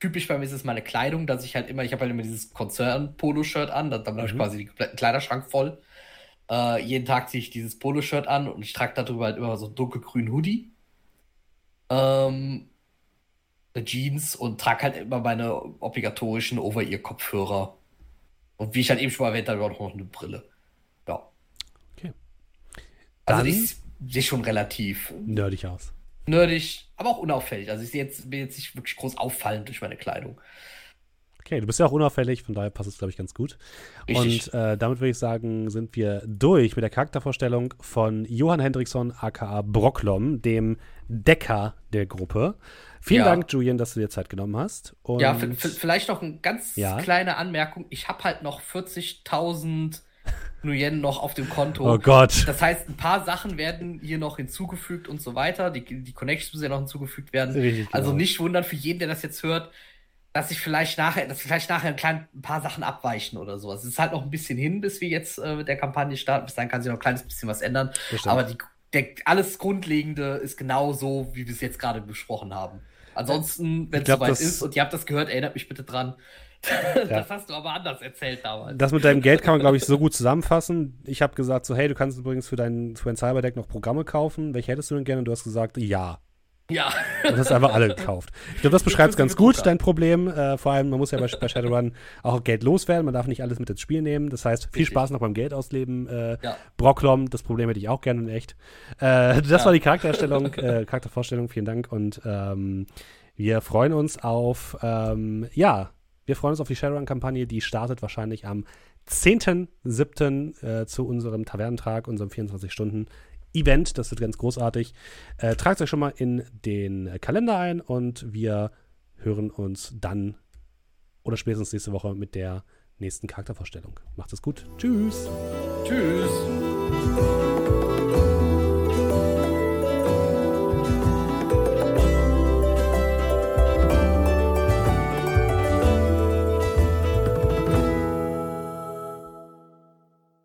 typisch bei mir ist, ist meine Kleidung, dass ich halt immer, ich habe halt immer dieses Konzern-Polo-Shirt an, dann, dann habe ich mhm. quasi den Kleiderschrank voll. Äh, jeden Tag ziehe ich dieses Poloshirt an und ich trage darüber halt immer so einen dunkelgrünen Hoodie. Ähm, eine Jeans und trage halt immer meine obligatorischen Over-Ear-Kopfhörer. Und wie ich halt eben schon mal erwähnt habe, auch noch eine Brille. Ja. Okay. Also Dann ich sehe schon relativ nerdig aus. Nerdig, aber auch unauffällig. Also ich sehe jetzt, bin jetzt nicht wirklich groß auffallend durch meine Kleidung. Okay, du bist ja auch unauffällig, von daher passt es, glaube ich, ganz gut. Richtig. Und äh, damit würde ich sagen, sind wir durch mit der Charaktervorstellung von Johann Hendrickson, aka Brocklom, dem Decker der Gruppe. Vielen ja. Dank, Julian, dass du dir Zeit genommen hast. Und ja, vielleicht noch eine ganz ja. kleine Anmerkung. Ich habe halt noch 40.000 Nuyen noch auf dem Konto. Oh Gott. Das heißt, ein paar Sachen werden hier noch hinzugefügt und so weiter. Die, die Connections müssen ja noch hinzugefügt werden. Richtig, also genau. nicht wundern für jeden, der das jetzt hört dass ich vielleicht nachher, dass vielleicht nachher ein, klein, ein paar Sachen abweichen oder sowas. Es ist halt noch ein bisschen hin, bis wir jetzt äh, mit der Kampagne starten. Bis dann kann sich noch ein kleines bisschen was ändern. Aber die, der, alles Grundlegende ist genau so, wie wir es jetzt gerade besprochen haben. Ansonsten, wenn es soweit ist und ihr habt das gehört, erinnert mich bitte dran. das ja. hast du aber anders erzählt damals. Das mit deinem Geld kann man, glaube ich, so gut zusammenfassen. Ich habe gesagt so, hey, du kannst übrigens für dein, für dein Cyberdeck noch Programme kaufen. Welche hättest du denn gerne? Und du hast gesagt, ja. Ja. Und hast einfach alle gekauft. Ich glaube, das beschreibt es ganz gut, dein Problem. Äh, vor allem, man muss ja bei, bei, Shadowrun auch Geld loswerden. Man darf nicht alles mit ins Spiel nehmen. Das heißt, viel Richtig. Spaß noch beim Geld ausleben. Äh, ja. Brocklom, das Problem hätte ich auch gerne in echt. Äh, das ja. war die Charakterstellung, äh, Charaktervorstellung. Vielen Dank. Und ähm, wir freuen uns auf, ähm, ja, wir freuen uns auf die Shadowrun-Kampagne. Die startet wahrscheinlich am 10.07. Äh, zu unserem Tavernentag, unserem 24 Stunden Event. Das wird ganz großartig. Äh, tragt euch schon mal in den Kalender ein und wir hören uns dann oder spätestens nächste Woche mit der nächsten Charaktervorstellung. Macht es gut. Tschüss. Tschüss.